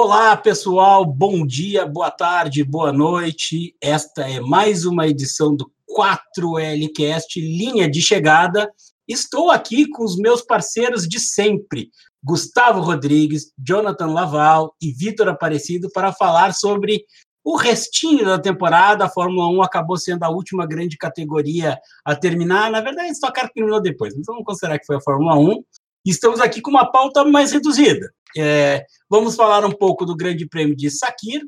Olá, pessoal, bom dia, boa tarde, boa noite. Esta é mais uma edição do 4Lcast Linha de Chegada. Estou aqui com os meus parceiros de sempre, Gustavo Rodrigues, Jonathan Laval e Vitor Aparecido, para falar sobre o restinho da temporada. A Fórmula 1 acabou sendo a última grande categoria a terminar. Na verdade, Stock Car terminou depois, mas vamos considerar que foi a Fórmula 1. Estamos aqui com uma pauta mais reduzida. É, vamos falar um pouco do Grande Prêmio de Sakir,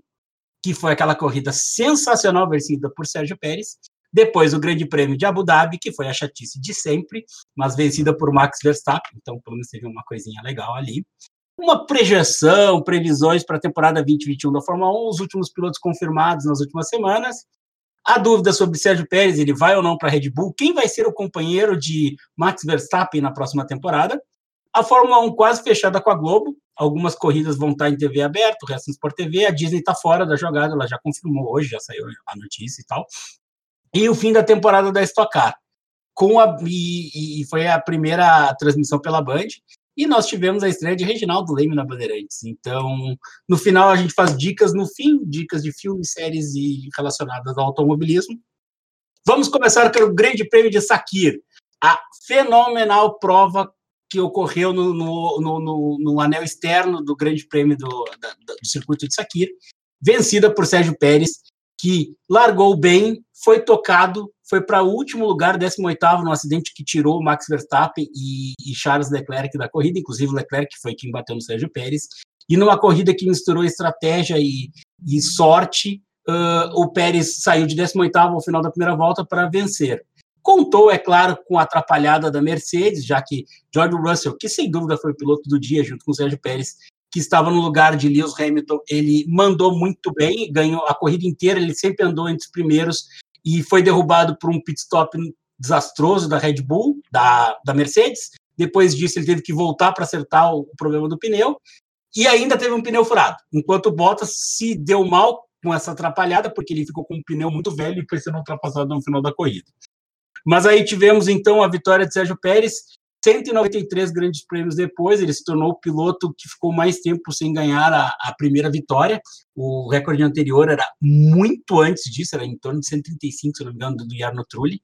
que foi aquela corrida sensacional vencida por Sérgio Pérez. Depois o Grande Prêmio de Abu Dhabi, que foi a chatice de sempre, mas vencida por Max Verstappen, então pelo menos teve uma coisinha legal ali. Uma projeção, previsões para a temporada 2021 da Fórmula 1, os últimos pilotos confirmados nas últimas semanas. A dúvida sobre Sérgio Pérez, ele vai ou não para a Red Bull? Quem vai ser o companheiro de Max Verstappen na próxima temporada? A Fórmula 1 quase fechada com a Globo. Algumas corridas vão estar em TV aberta, o resto em Sport TV. A Disney está fora da jogada, ela já confirmou hoje, já saiu a notícia e tal. E o fim da temporada da Stock Car. Com a, e, e foi a primeira transmissão pela Band. E nós tivemos a estreia de Reginaldo Leme na Bandeirantes. Então, no final, a gente faz dicas no fim, dicas de filmes, séries e relacionadas ao automobilismo. Vamos começar pelo Grande Prêmio de Sakir, a fenomenal prova que ocorreu no, no, no, no, anel externo do Grande Prêmio do, da, do circuito de Sakir, vencida por Sérgio Pérez, que largou bem, foi tocado, foi para o último lugar, 18º, no acidente que tirou Max Verstappen e, e, Charles Leclerc da corrida, inclusive Leclerc, que foi quem bateu no Sérgio Pérez, e numa corrida que misturou estratégia e, e sorte, uh, o Pérez saiu de 18º ao final da primeira volta para vencer. Contou, é claro, com a atrapalhada da Mercedes, já que George Russell, que sem dúvida foi o piloto do dia, junto com o Sérgio Pérez, que estava no lugar de Lewis Hamilton, ele mandou muito bem, ganhou a corrida inteira, ele sempre andou entre os primeiros e foi derrubado por um pit stop desastroso da Red Bull, da, da Mercedes. Depois disso, ele teve que voltar para acertar o, o problema do pneu e ainda teve um pneu furado, enquanto o Bottas se deu mal com essa atrapalhada, porque ele ficou com um pneu muito velho e foi sendo ultrapassado no final da corrida. Mas aí tivemos então a vitória de Sérgio Pérez, 193 grandes prêmios depois, ele se tornou o piloto que ficou mais tempo sem ganhar a, a, primeira vitória. O recorde anterior era muito antes disso, era em torno de 135, se não me engano, do Jarno Trulli.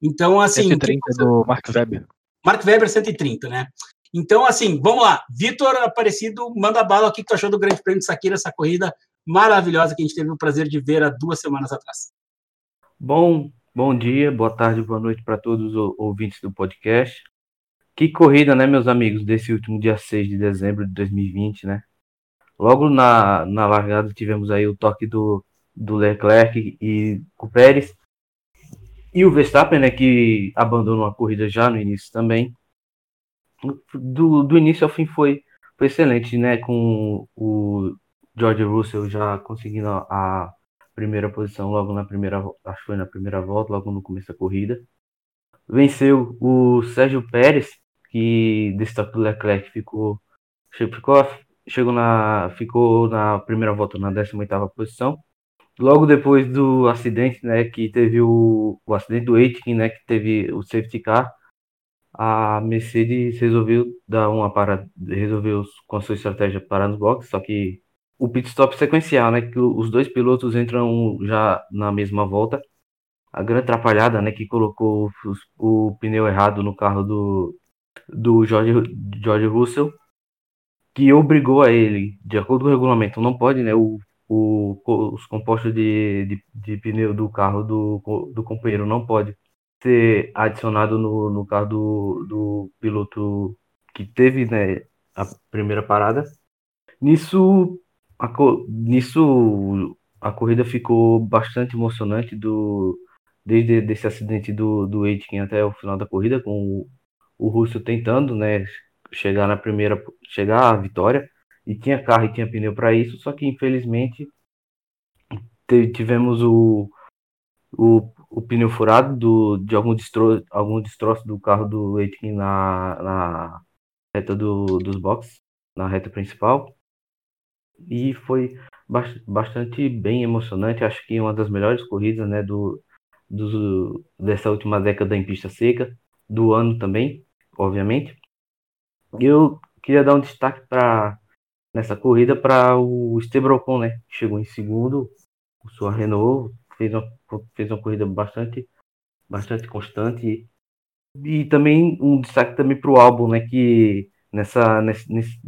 Então, assim. 130 do Mark Webber. Mark Webber, 130, né? Então, assim, vamos lá. Vitor Aparecido, manda bala. O que tu achou do Grande Prêmio de Sakira, essa corrida maravilhosa que a gente teve o prazer de ver há duas semanas atrás? Bom, Bom dia, boa tarde, boa noite para todos os ouvintes do podcast. Que corrida, né, meus amigos, desse último dia 6 de dezembro de 2020, né? Logo na, na largada tivemos aí o toque do, do Leclerc e o Pérez. E o Verstappen, né, que abandonou a corrida já no início também. Do, do início ao fim foi, foi excelente, né? Com o George Russell já conseguindo a, primeira posição logo na primeira, acho que foi na primeira volta, logo no começo da corrida. Venceu o Sérgio Pérez, que destaque do Leclerc ficou, ficou, chegou na, ficou na primeira volta na 18ª posição. Logo depois do acidente, né, que teve o, o acidente do Aitken, né, que teve o safety car, a Mercedes resolveu dar uma parada, resolveu com a sua estratégia parar nos boxes, só que o pit stop sequencial, né? Que os dois pilotos entram já na mesma volta. A grande atrapalhada, né? Que colocou o, o pneu errado no carro do, do George, George Russell, que obrigou a ele, de acordo com o regulamento, não pode, né? O, o, os compostos de, de, de pneu do carro do, do companheiro não pode ser adicionado no, no carro do, do piloto que teve né, a primeira parada. Nisso, a, nisso a corrida ficou bastante emocionante do desde desse acidente do do Aitken até o final da corrida com o, o Russo tentando, né, chegar na primeira chegar à vitória e tinha carro e tinha pneu para isso, só que infelizmente tivemos o, o, o pneu furado do, de algum destroço, algum destroço do carro do Aitken na, na reta do, dos boxes, na reta principal e foi bastante bem emocionante. Acho que uma das melhores corridas né, do, do, dessa última década em pista seca, do ano também, obviamente. Eu queria dar um destaque para nessa corrida para o Esteban né? Chegou em segundo, o sua Renault fez uma, fez uma corrida bastante, bastante constante. E, e também um destaque também para o álbum, né? Que nessa, nesse, nesse,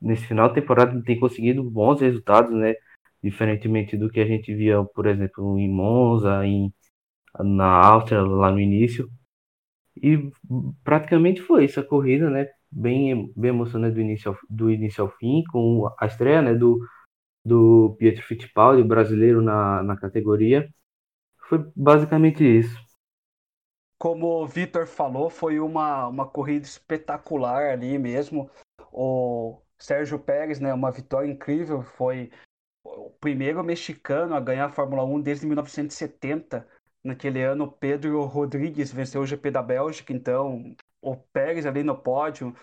nesse final de temporada tem conseguido bons resultados, né? Diferentemente do que a gente via, por exemplo, em Monza, em, na Áustria, lá no início. E praticamente foi essa corrida, né? Bem, bem emocionante do início, ao, do início ao fim, com a estreia né, do, do Pietro Fittipaldi, brasileiro na, na categoria. Foi basicamente isso. Como o Vitor falou, foi uma, uma corrida espetacular ali mesmo. O Sérgio Pérez, né, uma vitória incrível, foi o primeiro mexicano a ganhar a Fórmula 1 desde 1970. Naquele ano, Pedro Rodrigues venceu o GP da Bélgica, então o Pérez ali no pódio,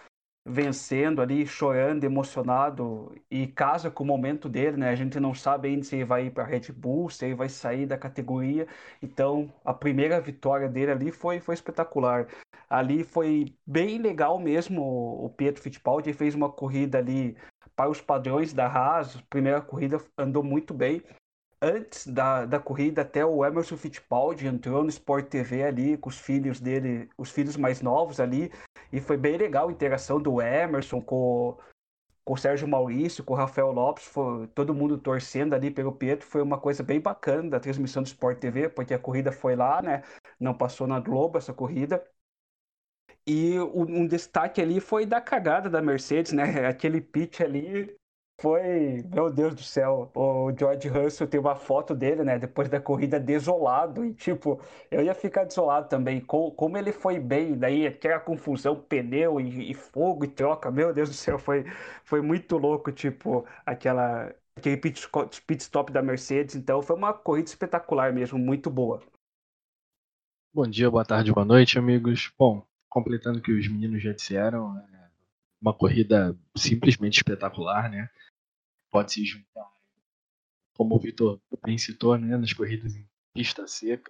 vencendo ali, chorando, emocionado, e casa com o momento dele, né? A gente não sabe ainda se ele vai ir para a Red Bull, se ele vai sair da categoria. Então, a primeira vitória dele ali foi, foi espetacular. Ali foi bem legal mesmo o Pietro Fittipaldi, fez uma corrida ali para os padrões da Haas, primeira corrida andou muito bem antes da, da corrida, até o Emerson Fittipaldi entrou no Sport TV ali com os filhos dele, os filhos mais novos ali, e foi bem legal a interação do Emerson com, com o Sérgio Maurício, com o Rafael Lopes, foi, todo mundo torcendo ali pelo Pietro, foi uma coisa bem bacana da transmissão do Sport TV, porque a corrida foi lá, né? Não passou na Globo essa corrida. E um destaque ali foi da cagada da Mercedes, né? Aquele pitch ali foi, meu Deus do céu, o George Russell tem uma foto dele, né, depois da corrida desolado, e tipo, eu ia ficar desolado também, com, como ele foi bem, daí aquela confusão, pneu e, e, fogo e troca, meu Deus do céu, foi, foi muito louco, tipo, aquela, aquele pit, pit stop da Mercedes, então foi uma corrida espetacular mesmo, muito boa. Bom dia, boa tarde, boa noite, amigos. Bom, completando o que os meninos já disseram, uma corrida simplesmente espetacular, né? pode se juntar, como o Vitor bem citou, né, nas corridas em pista seca.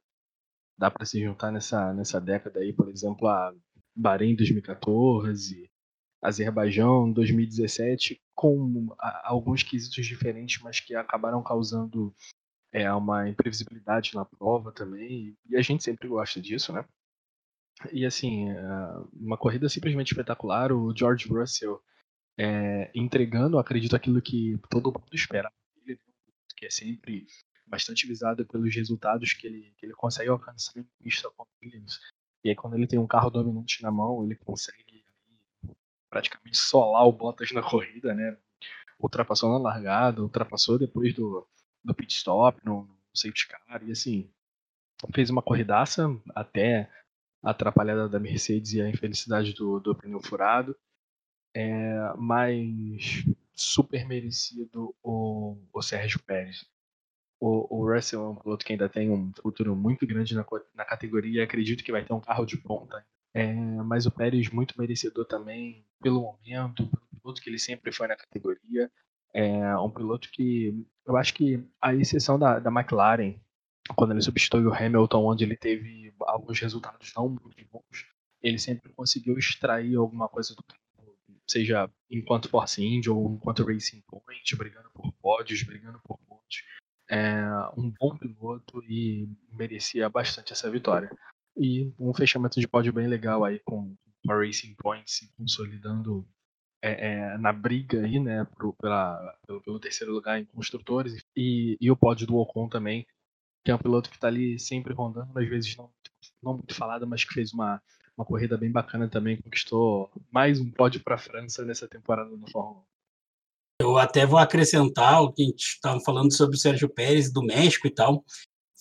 Dá para se juntar nessa, nessa década aí, por exemplo, a Bahrein 2014, Azerbaijão 2017, com alguns quesitos diferentes, mas que acabaram causando é, uma imprevisibilidade na prova também. E a gente sempre gosta disso, né? E assim, é, uma corrida simplesmente espetacular. O George Russell é, entregando, acredito, aquilo que todo mundo espera dele, que é sempre bastante visado pelos resultados que ele, que ele consegue alcançar em pista com Williams. E aí, quando ele tem um carro dominante na mão, ele consegue praticamente solar o Bottas na corrida, né? Ultrapassou na largada, ultrapassou depois do, do pit stop, no, no safety car, e assim, fez uma corridaça até atrapalhada da Mercedes e a infelicidade do, do pneu furado é, mas super merecido o, o Sérgio Pérez. O, o, Russell é um piloto que ainda tem um futuro muito grande na, na categoria. Acredito que vai ter um carro de ponta. É, mas o Pérez muito merecedor também pelo momento, pelo piloto que ele sempre foi na categoria. É um piloto que eu acho que a exceção da, da McLaren, quando ele substituiu o Hamilton, onde ele teve alguns resultados não muito bons, ele sempre conseguiu extrair alguma coisa do carro seja enquanto Force India ou enquanto Racing Point, brigando por pódios, brigando por pontos. É um bom piloto e merecia bastante essa vitória. E um fechamento de pódio bem legal aí com a Racing Point se consolidando é, é, na briga aí, né, pro, pela, pelo, pelo, terceiro lugar em construtores e, e o pódio do Ocon também, que é um piloto que está ali sempre rondando, às vezes não, não muito falado, mas que fez uma uma corrida bem bacana também, conquistou mais um pódio para a França nessa temporada no Fórmula 1. Eu até vou acrescentar o que a gente estava falando sobre o Sérgio Pérez do México e tal.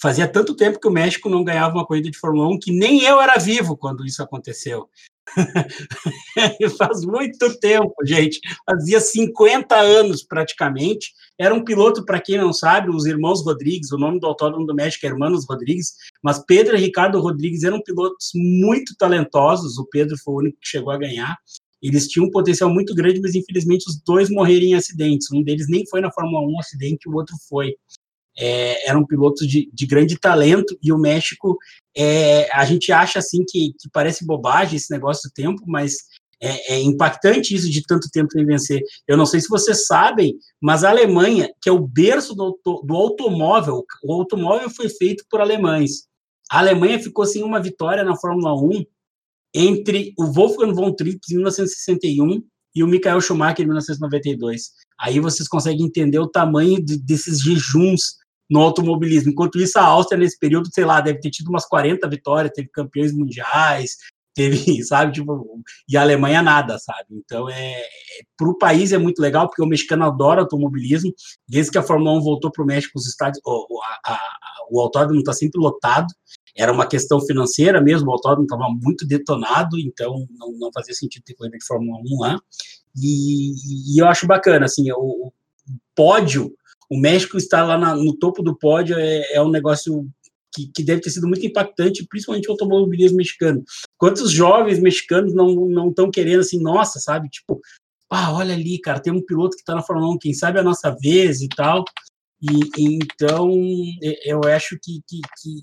Fazia tanto tempo que o México não ganhava uma corrida de Fórmula 1 que nem eu era vivo quando isso aconteceu. Faz muito tempo, gente. Fazia 50 anos praticamente. Era um piloto, para quem não sabe, os irmãos Rodrigues, o nome do autódromo do México é Hermanos Rodrigues, mas Pedro e Ricardo Rodrigues eram pilotos muito talentosos. O Pedro foi o único que chegou a ganhar. Eles tinham um potencial muito grande, mas infelizmente os dois morreram em acidentes. Um deles nem foi na Fórmula 1 um acidente, o outro foi é, eram pilotos de, de, grande talento, e o México, é, a gente acha assim que, que, parece bobagem esse negócio do tempo, mas é, é, impactante isso de tanto tempo sem vencer. Eu não sei se vocês sabem, mas a Alemanha, que é o berço do, do automóvel, o automóvel foi feito por alemães. A Alemanha ficou sem uma vitória na Fórmula 1 entre o Wolfgang von Trips em 1961 e o Michael Schumacher em 1992. Aí vocês conseguem entender o tamanho de, desses jejuns no automobilismo. Enquanto isso, a Áustria, nesse período, sei lá, deve ter tido umas 40 vitórias, teve campeões mundiais, teve, sabe, tipo, e a Alemanha nada, sabe? Então, é, é para o país é muito legal, porque o mexicano adora automobilismo, desde que a Fórmula 1 voltou para o México, os estádios, o, a, a, o autódromo está sempre lotado, era uma questão financeira mesmo, o autódromo estava muito detonado, então não, não, fazia sentido ter corrida de Fórmula 1 lá, e, e eu acho bacana, assim, o, o pódio, o México estar lá na, no topo do pódio é, é um negócio que, que, deve ter sido muito impactante, principalmente o automobilismo mexicano. Quantos jovens mexicanos não estão querendo assim, nossa, sabe? Tipo, ah, olha ali, cara, tem um piloto que está na Fórmula 1, quem sabe é a nossa vez e tal. E, então, eu acho que, que,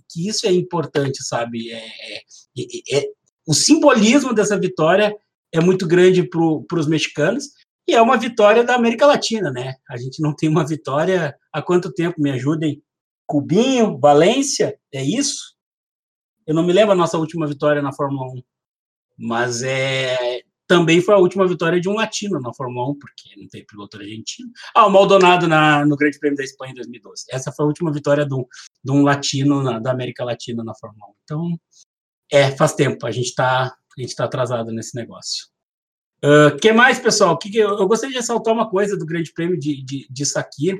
que, isso é importante, sabe? É, é, é, o simbolismo dessa vitória é muito grande para os mexicanos e é uma vitória da América Latina, né? A gente não tem uma vitória há quanto tempo? Me ajudem. Cubinho, Valência, é isso? Eu não me lembro a nossa última vitória na Fórmula 1, mas é também foi a última vitória de um latino na Fórmula 1, porque não tem piloto argentino. Ah, o Maldonado na, no Grande Prêmio da Espanha em 2012. Essa foi a última vitória de um, um latino na, da América Latina na Fórmula 1. Então, é, faz tempo, a gente está tá atrasado nesse negócio. O uh, que mais, pessoal? Que que eu, eu, gostaria de ressaltar uma coisa do Grande Prêmio de, de, de Sakir,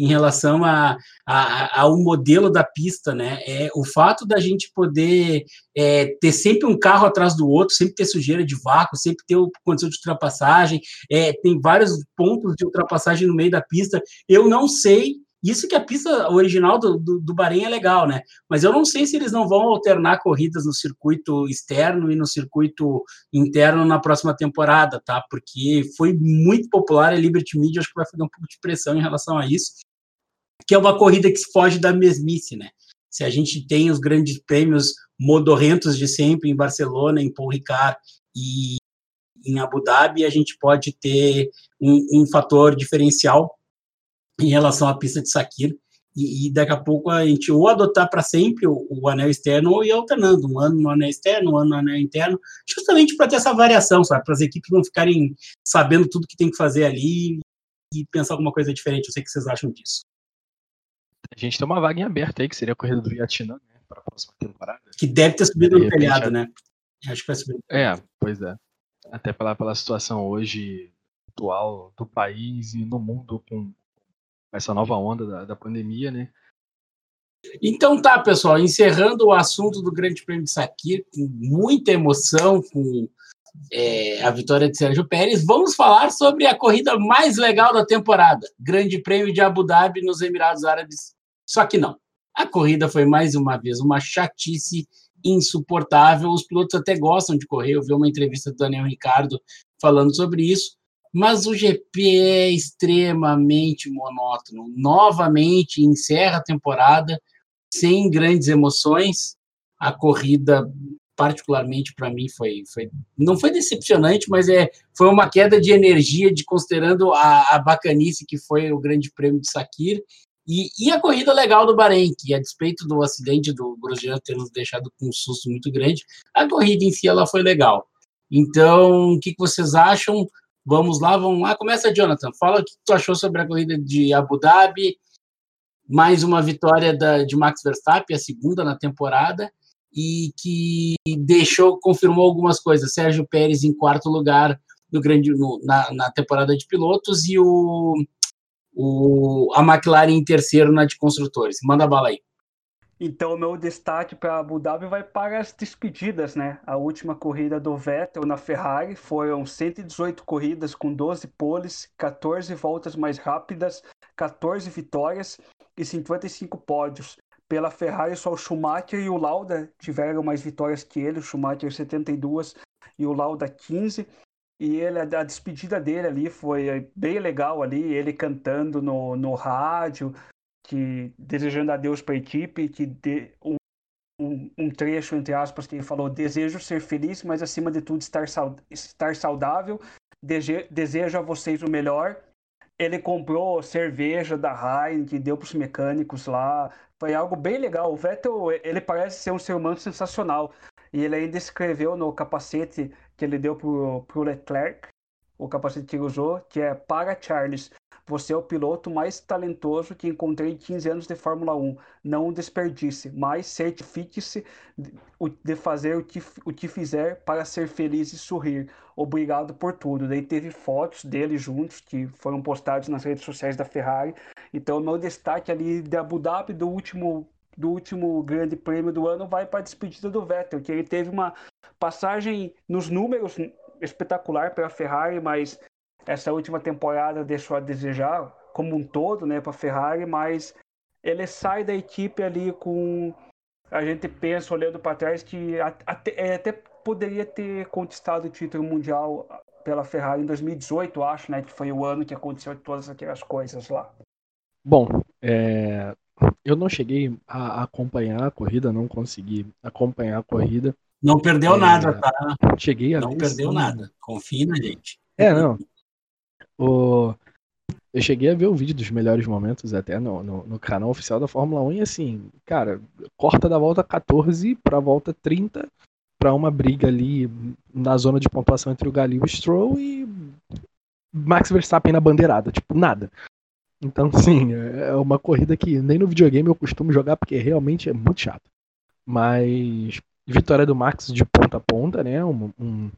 em relação a, a, ao modelo da pista, né? É o fato da gente poder é, ter sempre um carro atrás do outro, sempre ter sujeira de vácuo, sempre ter condição de ultrapassagem, é, tem vários pontos de ultrapassagem no meio da pista. Eu não sei isso que a pista original do, do, do, Bahrein é legal, né? Mas eu não sei se eles não vão alternar corridas no circuito externo e no circuito interno na próxima temporada, tá? Porque foi muito popular a Liberty Media, acho que vai fazer um pouco de pressão em relação a isso que é uma corrida que foge da mesmice, né? Se a gente tem os grandes prêmios modorrentos de sempre em Barcelona, em Paul Ricard e em Abu Dhabi, a gente pode ter um, um fator diferencial em relação à pista de Sakir, e, e, daqui a pouco a gente ou adotar para sempre o, o, anel externo ou ir alternando, um ano no anel externo, um ano no anel interno, justamente para ter essa variação, sabe? Para as equipes não ficarem sabendo tudo que tem que fazer ali e pensar alguma coisa diferente. Eu sei que vocês acham disso. A gente tem uma vaga em aberto aí, que seria a corrida do Vietnã, né? Para a próxima temporada. Que deve ter subido no telhado, né? Acho que vai subir. É, pois é. Até pela, pela situação hoje atual do país e no mundo com essa nova onda da, da pandemia, né? Então tá, pessoal, encerrando o assunto do Grande Prêmio de Sakir, com muita emoção, com é, a vitória de Sérgio Pérez, vamos falar sobre a corrida mais legal da temporada, Grande Prêmio de Abu Dhabi nos Emirados Árabes. Só que não. A corrida foi mais uma vez uma chatice insuportável. Os pilotos até gostam de correr. Eu vi uma entrevista do Daniel Ricardo falando sobre isso. Mas o GP é extremamente monótono. Novamente encerra a temporada sem grandes emoções. A corrida particularmente para mim foi, foi não foi decepcionante, mas é foi uma queda de energia de considerando a, a bacanice que foi o Grande Prêmio de Sakir e, e, a corrida legal do Bahrein, que a despeito do acidente do Grosjean ter nos deixado com um susto muito grande, a corrida em si ela foi legal. Então, o que, que vocês acham? Vamos lá, vamos lá. Começa, Jonathan. Fala o que tu achou sobre a corrida de Abu Dhabi. Mais uma vitória da, de Max Verstappen, a segunda na temporada e que deixou, confirmou algumas coisas. Sérgio Pérez em quarto lugar no grande, no, na, na temporada de pilotos e o, o, a McLaren em terceiro na de construtores. Manda bala aí. Então, meu destaque para Abu Dhabi vai para as despedidas, né? A última corrida do Vettel na Ferrari foram 118 corridas com 12 poles, 14 voltas mais rápidas, 14 vitórias e 55 pódios. Pela Ferrari, só o Schumacher e o Lauda tiveram mais vitórias que ele. O Schumacher 72 e o Lauda 15. E ele, a despedida dele ali foi bem legal ali, ele cantando no, no rádio, que desejando adeus para a equipe, que um um, um, trecho, entre aspas, que ele falou: Desejo ser feliz, mas acima de tudo estar, estar saudável. Dese desejo a vocês o melhor. Ele comprou cerveja da Heineken, deu para os mecânicos lá. Foi algo bem legal. O Vettel, ele parece ser um ser humano sensacional. E ele ainda escreveu no capacete que ele deu para o Leclerc, o capacete que ele usou, que é para Charles. Você é o piloto mais talentoso que encontrei em 15 anos de Fórmula 1. Não desperdice, mas certifique-se de fazer o que, o que fizer para ser feliz e sorrir. Obrigado por tudo. Daí teve fotos dele juntos que foram postados nas redes sociais da Ferrari. Então, meu destaque ali de Abu Dhabi do último do último grande prêmio do ano vai para a despedida do Vettel, que ele teve uma passagem nos números espetacular para a Ferrari, mas essa última temporada deixou a desejar como um todo, né, para a Ferrari, mas ele sai da equipe ali com a gente pensa olhando para trás que até, é, até poderia ter conquistado o título mundial pela Ferrari em 2018, acho, né, que foi o ano que aconteceu todas aquelas coisas lá. Bom, é, eu não cheguei a acompanhar a corrida, não consegui acompanhar a corrida. Não perdeu é, nada, tá? Cheguei a Não perdeu sim. nada. Confie na gente. É, não. O... Eu cheguei a ver o vídeo dos melhores momentos até no, no, no, canal oficial da Fórmula 1 e assim, cara, corta da volta 14 para a volta 30 para uma briga ali na zona de pontuação entre o Gali e o Stroll e Max Verstappen na bandeirada, tipo, nada. Então, sim, é uma corrida que nem no videogame eu costumo jogar porque realmente é muito chato. Mas vitória do Max de ponta a ponta, né? Um, um,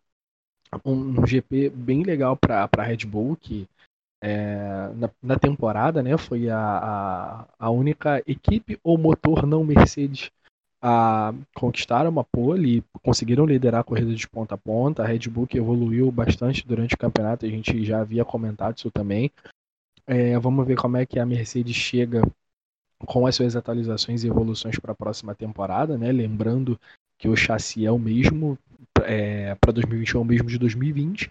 um GP bem legal para a Red Bull, que é, na, na, temporada né, foi a, a, a, única equipe ou motor não Mercedes a conquistar uma pole e conseguiram liderar a corrida de ponta a ponta. A Red Bull que evoluiu bastante durante o campeonato, a gente já havia comentado isso também. É, vamos ver como é que a Mercedes chega com as suas atualizações e evoluções para a próxima temporada, né? Lembrando que o chassi é o mesmo é, para 2021, é mesmo de 2020.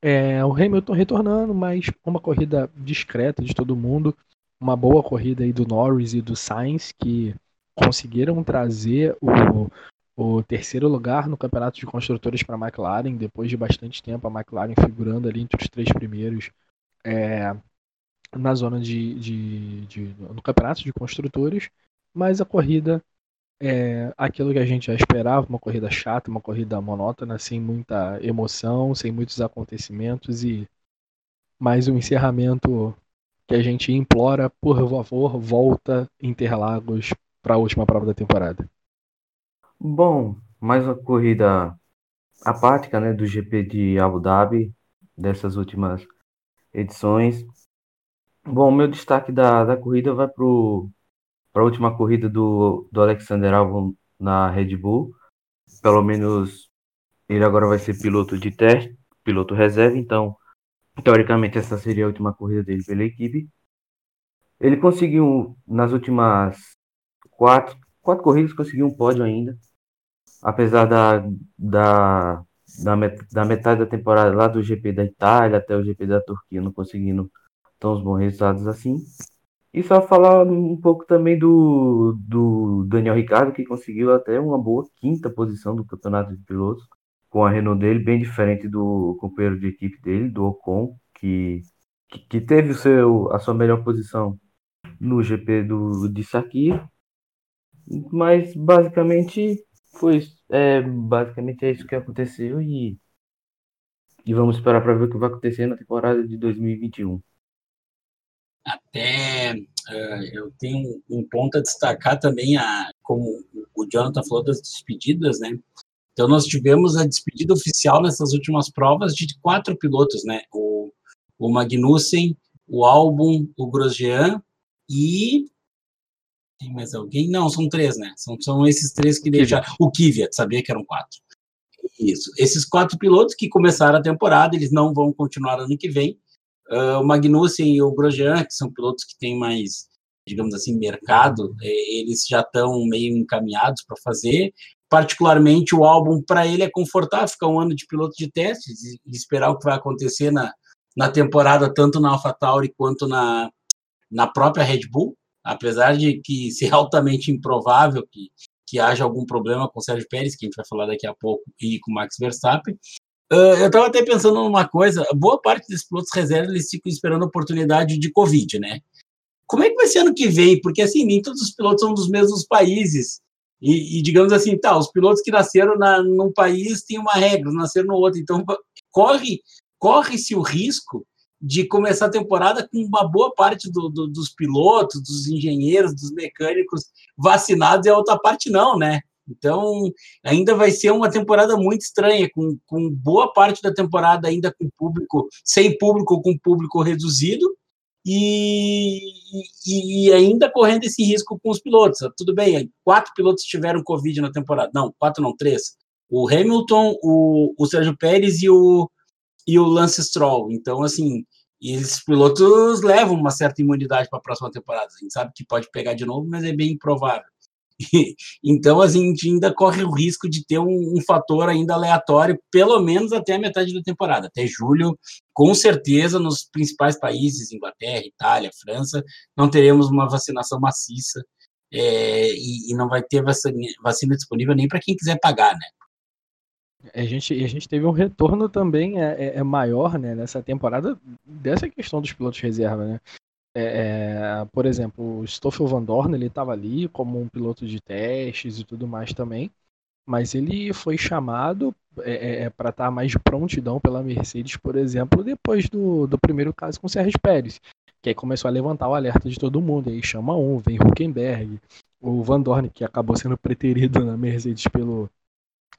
É, o Hamilton retornando, mas uma corrida discreta de todo mundo, uma boa corrida aí do Norris e do Sainz que conseguiram trazer o, o terceiro lugar no campeonato de construtores para a McLaren depois de bastante tempo a McLaren figurando ali entre os três primeiros é, na zona de, de, de, no campeonato de construtores, mas a corrida é aquilo que a gente já esperava, uma corrida chata, uma corrida monótona, sem muita emoção, sem muitos acontecimentos e mais um encerramento que a gente implora, por favor, volta Interlagos para a última prova da temporada. Bom, mais uma corrida apática, né, do GP de Abu Dhabi, dessas últimas edições. Bom, meu destaque da, da corrida vai para a última corrida do, do Alexander Albon na Red Bull. Pelo menos ele agora vai ser piloto de teste, piloto reserva, então teoricamente essa seria a última corrida dele pela equipe. Ele conseguiu nas últimas quatro, quatro corridas conseguiu um pódio ainda, apesar da, da da, met da metade da temporada lá do GP da Itália até o GP da Turquia, não conseguindo tão bons resultados assim. E só falar um pouco também do, do Daniel Ricardo, que conseguiu até uma boa quinta posição do campeonato de pilotos, com a Renault dele, bem diferente do companheiro de equipe dele, do Ocon, que, que, teve o seu, a sua melhor posição no GP do, de Sakir. Mas basicamente foi é, basicamente é isso que aconteceu e, e vamos esperar para ver o que vai acontecer na temporada de 2021. Até uh, eu tenho um ponto a destacar também, a, como o Jonathan falou das despedidas, né? Então nós tivemos a despedida oficial nessas últimas provas de quatro pilotos, né? O, o Magnussen, o Albon, o Grosjean e tem mais alguém? Não, são três, né? São, são esses três que deixaram. O Kvyat, sabia que eram quatro. Isso. Esses quatro pilotos que começaram a temporada, eles não vão continuar ano que vem. Uh, o Magnussen e o Grosjean, que são pilotos que têm mais, digamos assim, mercado, é, eles já estão meio encaminhados para fazer. Particularmente o álbum, para ele é confortável ficar um ano de piloto de testes e, esperar o que vai acontecer na, na temporada, tanto na AlphaTauri quanto na, na própria Red Bull apesar de que ser altamente improvável que, que haja algum problema com o Sérgio Pérez, que a gente vai falar daqui a pouco, e com o Max Verstappen. Uh, eu estava até pensando numa coisa, boa parte desses pilotos reserva eles ficam esperando oportunidade de Covid, né? Como é que vai ser ano que vem? Porque assim, nem todos os pilotos são dos mesmos países. E, e digamos assim, tá, os pilotos que nasceram na, num país têm uma regra, nasceram no outro. Então, corre corre-se o risco de começar a temporada com uma boa parte do, do, dos pilotos, dos engenheiros, dos mecânicos vacinados e a outra parte não, né? Então, ainda vai ser uma temporada muito estranha, com, com boa parte da temporada ainda com público, sem público com público reduzido, e, e, e, ainda correndo esse risco com os pilotos. Tudo bem, quatro pilotos tiveram Covid na temporada. Não, quatro não, três. O Hamilton, o, o Sérgio Pérez e o, e o Lance Stroll. Então, assim, esses pilotos levam uma certa imunidade para a próxima temporada. A gente sabe que pode pegar de novo, mas é bem improvável. então, a gente ainda corre o risco de ter um, um, fator ainda aleatório, pelo menos até a metade da temporada. Até julho, com certeza, nos principais países, Inglaterra, Itália, França, não teremos uma vacinação maciça é, e, e, não vai ter vacina, vacina disponível nem para quem quiser pagar, né? A gente, a gente teve um retorno também é, é, é maior né, nessa temporada dessa questão dos pilotos reserva, né? É, é, por exemplo, o Stoffel Van Dorn ele estava ali como um piloto de testes e tudo mais também, mas ele foi chamado é, é, é para estar tá mais de prontidão pela Mercedes, por exemplo, depois do, do primeiro caso com o Sérgio Pérez, que aí começou a levantar o alerta de todo mundo, aí chama um, vem Huckenberg, o Van Dorn, que acabou sendo preterido na Mercedes pelo,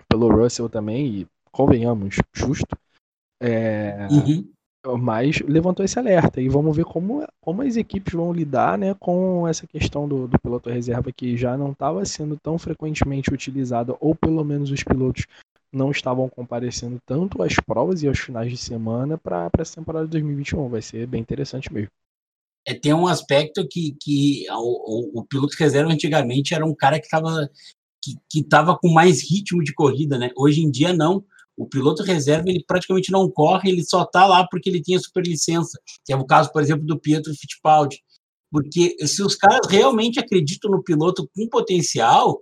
pelo Russell também, e convenhamos, justo. É, uhum. Mas levantou esse alerta e vamos ver como, como as equipes vão lidar né, com essa questão do, do piloto reserva que já não estava sendo tão frequentemente utilizado, ou pelo menos os pilotos não estavam comparecendo tanto às provas e aos finais de semana para essa temporada de 2021. Vai ser bem interessante mesmo. É, tem um aspecto que, que o, o, o piloto reserva antigamente era um cara que estava que estava com mais ritmo de corrida, né? Hoje em dia não. O piloto reserva ele praticamente não corre, ele só está lá porque ele tinha superlicença, que é o caso, por exemplo, do Pietro Fittipaldi. Porque se os caras realmente acreditam no piloto com potencial,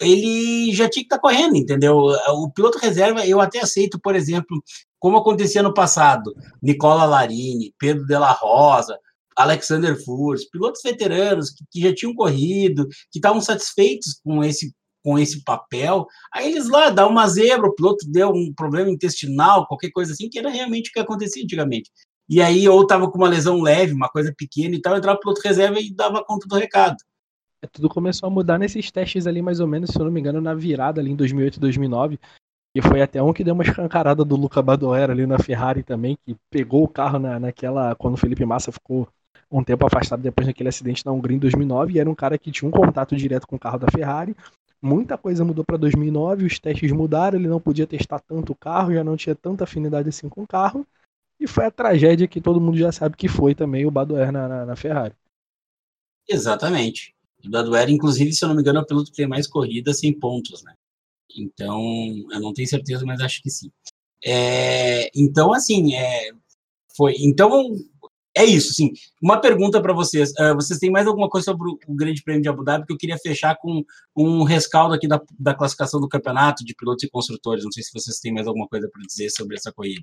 ele já tinha que estar tá correndo, entendeu? O piloto reserva, eu até aceito, por exemplo, como acontecia no passado, Nicola Larini, Pedro Della Rosa, Alexander Furs, pilotos veteranos que, que já tinham corrido, que estavam satisfeitos com esse com esse papel. Aí eles lá dá uma zebra, o piloto deu um problema intestinal, qualquer coisa assim, que era realmente o que acontecia antigamente. E aí, ou tava com uma lesão leve, uma coisa pequena e tal, entrava o piloto reserva e dava conta do recado. É, tudo começou a mudar nesses testes ali, mais ou menos, se eu não me engano, na virada ali em 2008 2009. E foi até um que deu uma escancarada do Luca Badoera ali na Ferrari também, que pegou o carro na, naquela. quando o Felipe Massa ficou um tempo afastado depois daquele acidente na Hungria em 2009. E era um cara que tinha um contato direto com o carro da Ferrari muita coisa mudou para 2009, os testes mudaram, ele não podia testar tanto o carro, já não tinha tanta afinidade assim com o carro, e foi a tragédia que todo mundo já sabe que foi também o Badoer na, na, na Ferrari. Exatamente. O Badoer, inclusive, se eu não me engano, é o piloto que tem mais corridas sem pontos, né? Então, eu não tenho certeza, mas acho que sim. É, então, assim, é, foi. Então, é isso, sim. Uma pergunta para vocês. Uh, vocês têm mais alguma coisa sobre o Grande Prêmio de Abu Dhabi? Que eu queria fechar com um rescaldo aqui da, da classificação do campeonato de pilotos e construtores. Não sei se vocês têm mais alguma coisa para dizer sobre essa corrida.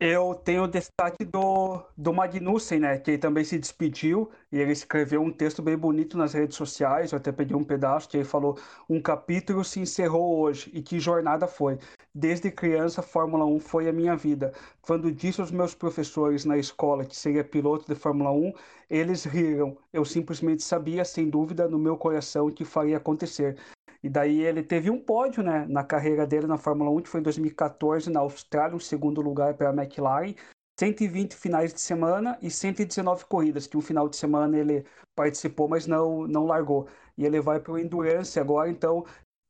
Eu tenho o destaque do, do Magnussen, né? Que ele também se despediu e ele escreveu um texto bem bonito nas redes sociais. Eu até peguei um pedaço que ele falou: Um capítulo se encerrou hoje e que jornada foi. Desde criança, Fórmula 1 foi a minha vida. Quando disse aos meus professores na escola que seria piloto de Fórmula 1, eles riram. Eu simplesmente sabia, sem dúvida, no meu coração que faria acontecer. E daí ele teve um pódio né, na carreira dele na Fórmula 1, que foi em 2014 na Austrália, um segundo lugar para a McLaren. 120 finais de semana e 119 corridas, que um final de semana ele participou, mas não, não largou. E ele vai para o Endurance agora, então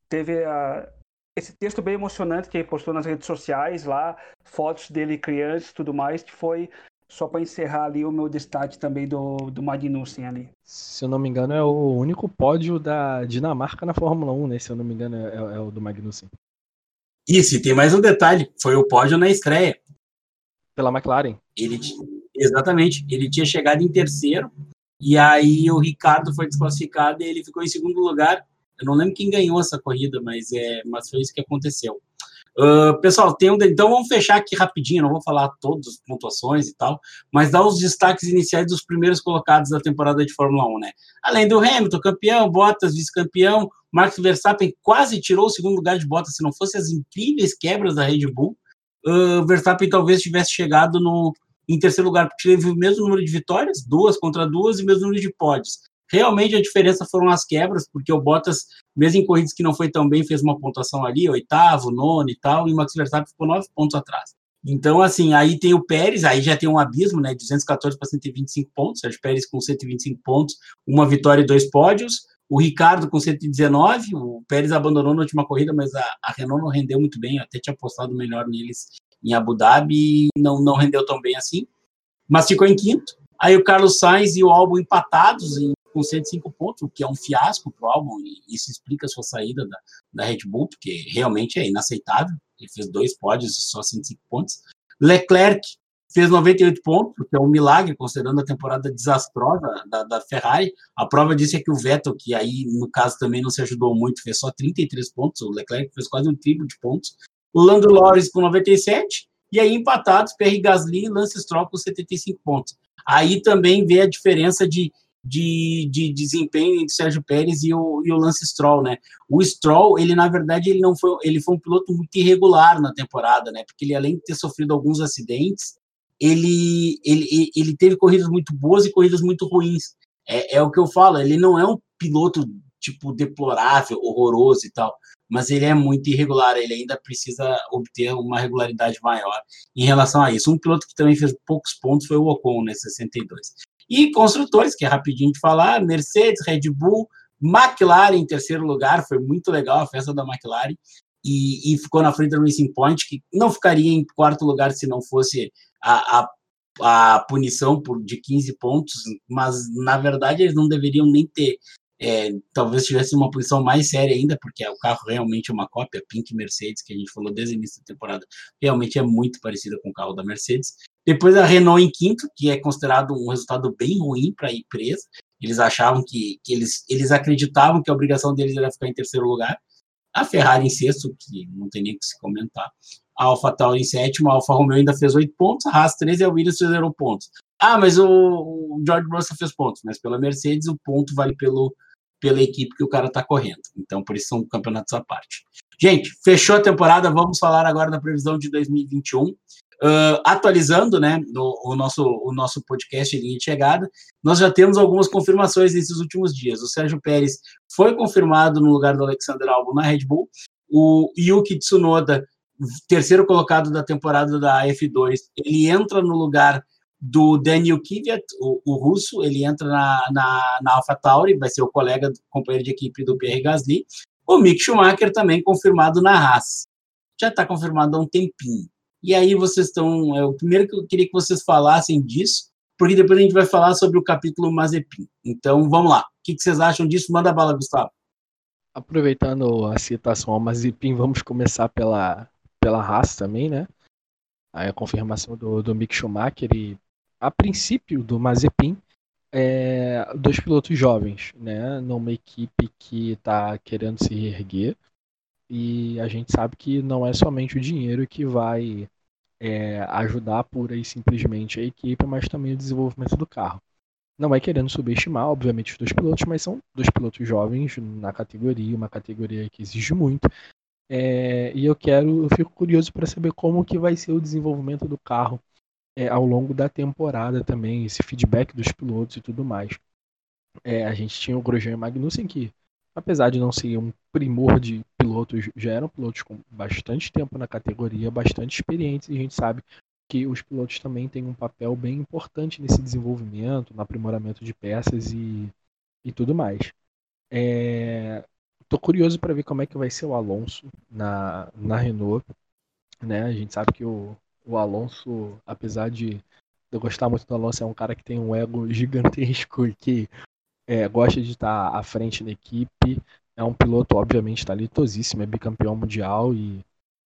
teve a, esse texto bem emocionante que ele postou nas redes sociais lá, fotos dele criança e tudo mais, que foi só para encerrar ali o meu destaque também do, do Magnussen ali. Se eu não me engano, é o único pódio da Dinamarca na Fórmula 1, né? Se eu não me engano, é, é o do Magnussen. Isso, e tem mais um detalhe: foi o pódio na estreia. Pela McLaren. Ele, exatamente, ele tinha chegado em terceiro, e aí o Ricardo foi desclassificado e ele ficou em segundo lugar. Eu não lembro quem ganhou essa corrida, mas, é, mas foi isso que aconteceu. Uh, pessoal, tem um, então vamos fechar aqui rapidinho, não vou falar todas as pontuações e tal, mas dar os destaques iniciais dos primeiros colocados da temporada de Fórmula 1, né? Além do Hamilton, campeão, Bottas, vice-campeão, Max Verstappen quase tirou o segundo lugar de Bottas, se não fosse as incríveis quebras da Red Bull, uh, Verstappen talvez tivesse chegado no, em terceiro lugar, porque teve o mesmo número de vitórias, duas contra duas, e o mesmo número de pódios. Realmente a diferença foram as quebras, porque o Bottas, mesmo em corridas que não foi tão bem, fez uma pontuação ali, oitavo, nono e tal, e o Max Verstappen ficou nove pontos atrás. Então, assim, aí tem o Pérez, aí já tem um abismo, né? 214 para 125 pontos, Sérgio Pérez com 125 pontos, uma vitória e dois pódios. O Ricardo com 119, o Pérez abandonou na última corrida, mas a, a Renault não rendeu muito bem, eu até tinha apostado melhor neles em Abu Dhabi e não, não rendeu tão bem assim, mas ficou em quinto. Aí o Carlos Sainz e o Albon empatados em com 105 pontos, o que é um fiasco para o álbum, e isso explica a sua saída da, da Red Bull, porque realmente é inaceitável. Ele fez dois pódios e só 105 pontos. Leclerc fez 98 pontos, o que é um milagre, considerando a temporada desastrosa da, da, Ferrari. A prova disso é que o Vettel, que aí, no caso, também não se ajudou muito, fez só 33 pontos. O Leclerc fez quase um triplo de pontos. O Lando Norris com 97. E aí, empatados, Pierre Gasly e Lance Stroll com 75 pontos. Aí também vê a diferença de de, de desempenho entre Sérgio Pérez e o, e o Lance Stroll, né? O Stroll, ele na verdade ele não foi, ele foi um piloto muito irregular na temporada, né? Porque ele além de ter sofrido alguns acidentes, ele ele, ele teve corridas muito boas e corridas muito ruins. É, é o que eu falo, ele não é um piloto tipo deplorável, horroroso e tal, mas ele é muito irregular, ele ainda precisa obter uma regularidade maior em relação a isso. Um piloto que também fez poucos pontos foi o Ocon, né, 62. E construtores, que é rapidinho de falar, Mercedes, Red Bull, McLaren em terceiro lugar, foi muito legal a festa da McLaren, e, e ficou na frente da Racing Point, que não ficaria em quarto lugar se não fosse a, a a punição por, de 15 pontos, mas na verdade eles não deveriam nem ter. É, talvez tivesse uma punição mais séria ainda, porque o carro realmente é uma cópia, Pink Mercedes, que a gente falou desde o início da temporada, realmente é muito parecida com o carro da Mercedes. Depois a Renault em quinto, que é considerado um resultado bem ruim para a empresa. Eles achavam que, que eles, eles acreditavam que a obrigação deles era ficar em terceiro lugar. A Ferrari em sexto, que não tem nem o que se comentar. A AlphaTauri em sétimo, a Alfa Romeo ainda fez oito pontos, a Haas 13 e a Williams fizeram pontos. Ah, mas o George Russell fez pontos, mas pela Mercedes o ponto vale pelo, pela equipe que o cara está correndo. Então, por isso são campeonatos à parte. Gente, fechou a temporada, vamos falar agora da previsão de 2021. Uh, atualizando né, o, o, nosso, o nosso podcast Linha de Chegada, nós já temos algumas confirmações nesses últimos dias. O Sérgio Pérez foi confirmado no lugar do Alexander Albon na Red Bull. O Yuki Tsunoda, terceiro colocado da temporada da F2, ele entra no lugar do Daniel Kvyat, o, o, russo, ele entra na, na, na AlphaTauri, vai ser o colega, companheiro de equipe do Pierre Gasly. O Mick Schumacher também confirmado na Haas. Já está confirmado há um tempinho. E aí vocês estão. É, o primeiro que eu queria que vocês falassem disso, porque depois a gente vai falar sobre o capítulo Mazepin. Então vamos lá. O que, que vocês acham disso? Manda bala, Gustavo. Aproveitando a citação ao Mazepin, vamos começar pela, pela Haas também, né? Aí a confirmação do, do Mick Schumacher e a princípio do Mazepin é, dois pilotos jovens, né? Numa equipe que está querendo se reerguer. E a gente sabe que não é somente o dinheiro que vai é, ajudar pura e simplesmente a equipe, mas também o desenvolvimento do carro. Não é querendo subestimar, obviamente, os dois pilotos, mas são dois pilotos jovens na categoria, uma categoria que exige muito. É, e eu quero, eu fico curioso para saber como que vai ser o desenvolvimento do carro é, ao longo da temporada também, esse feedback dos pilotos e tudo mais. É, a gente tinha o Grosjean e Magnussen que apesar de não ser um primor de pilotos, já eram pilotos com bastante tempo na categoria, bastante experientes, e a gente sabe que os pilotos também têm um papel bem importante nesse desenvolvimento, no aprimoramento de peças e, e tudo mais. É, tô curioso para ver como é que vai ser o Alonso na, na Renault. Né? A gente sabe que o, o Alonso, apesar de eu gostar muito do Alonso, é um cara que tem um ego gigantesco e que é, gosta de estar à frente da equipe. É um piloto, obviamente, talentosíssimo, é bicampeão mundial e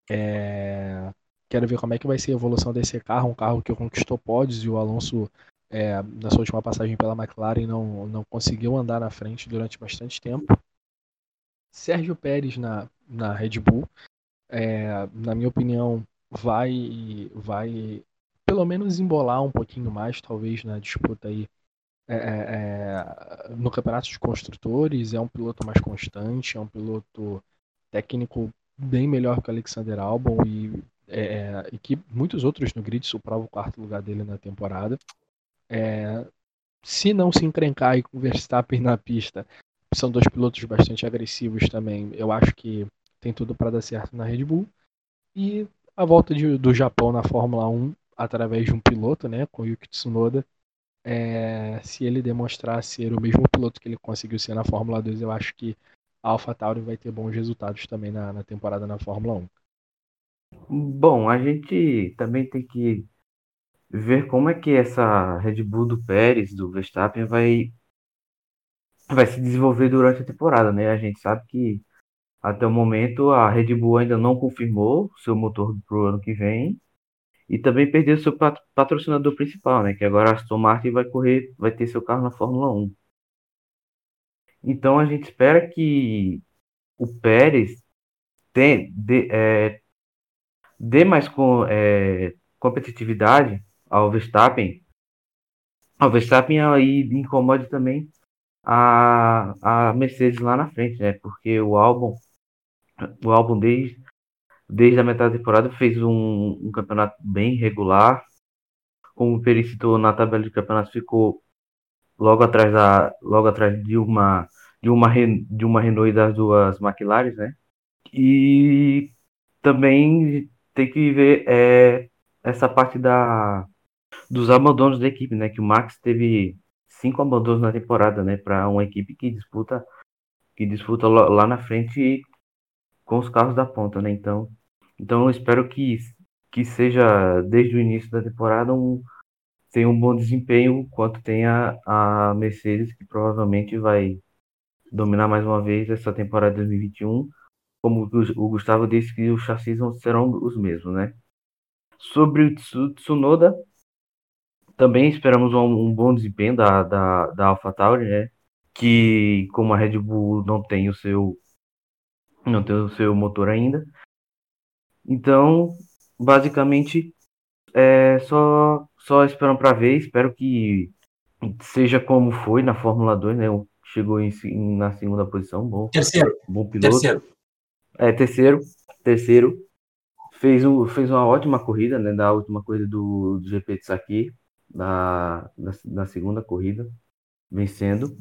é, quero ver como é que vai ser a evolução desse carro, um carro que conquistou pódios e o Alonso, é, na sua última passagem pela McLaren, não, não conseguiu andar na frente durante bastante tempo. Sérgio Pérez na, na Red Bull, é, na minha opinião, vai, vai pelo menos embolar um pouquinho mais, talvez, na disputa aí é, é, é no campeonato de construtores. É um piloto mais constante, é um piloto técnico bem melhor que o Alexander Albon e, é, e que muitos outros no grid supravam o quarto lugar dele na temporada. É, se não se encrencar aí com na pista, são dois pilotos bastante agressivos também. Eu acho que tem tudo para dar certo na Red Bull. E a volta de, do Japão na Fórmula 1 através de um piloto, né, com Yuki Tsunoda, é, se ele demonstrar ser o mesmo piloto que ele conseguiu ser na Fórmula 2, eu acho que a AlphaTauri vai ter bons resultados também na, na temporada na Fórmula 1. Bom, a gente também tem que ver como é que essa Red Bull do Pérez, do Verstappen, vai, vai se desenvolver durante a temporada, né? A gente sabe que até o momento a Red Bull ainda não confirmou seu motor para o ano que vem e também perdeu seu patrocinador principal, né? Que agora a Aston Martin vai correr, vai ter seu carro na Fórmula 1. Então a gente espera que o Pérez tem, dê, é, dê mais com, é, competitividade ao Verstappen. Ao Verstappen aí incomode também a, a Mercedes lá na frente, né? Porque o álbum, o álbum desde, desde a metade da temporada fez um, um campeonato bem regular. Como o Peri citou na tabela de campeonatos, ficou logo atrás da logo atrás de uma de uma de uma Renault e das duas McLaren, né? E também tem que ver é, essa parte da dos abandonos da equipe, né? Que o Max teve cinco abandonos na temporada, né? Para uma equipe que disputa que disputa lá na frente com os carros da ponta, né? Então, então eu espero que que seja desde o início da temporada um tem um bom desempenho, quanto tem a, Mercedes, que provavelmente vai dominar mais uma vez essa temporada de 2021. Como o Gustavo disse que os chassis serão os mesmos, né? Sobre o Tsunoda, também esperamos um, um bom desempenho da, da, da AlphaTauri, né? Que como a Red Bull não tem o seu não tem o seu motor ainda. Então, basicamente, é só só esperando para ver. Espero que seja como foi na Fórmula 2, né? Chegou em, na segunda posição, bom. Terceiro. Bom piloto. Terceiro. É, terceiro. Terceiro. Fez, um, fez uma ótima corrida, né? Da última corrida do, do GP de Saki, da, da, da segunda corrida, vencendo.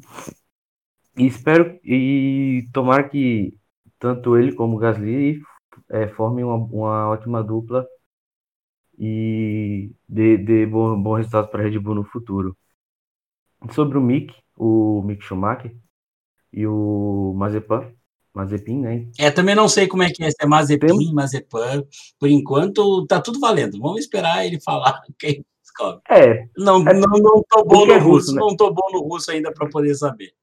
E espero e tomara que tanto ele como o Gasly é, formem uma, uma ótima dupla e dê, dê bom, bom resultado para a Red Bull no futuro. Sobre o Mick, o Mick Schumacher e o Mazepan, Mazepin, né? É, também não sei como é que é, se é Mazepin, Tem... Mazepan. Por enquanto, tá tudo valendo. Vamos esperar ele falar quem descobre. É. Não, é, não, não tô bom no é russo, russo né? não tô bom no russo ainda para poder saber.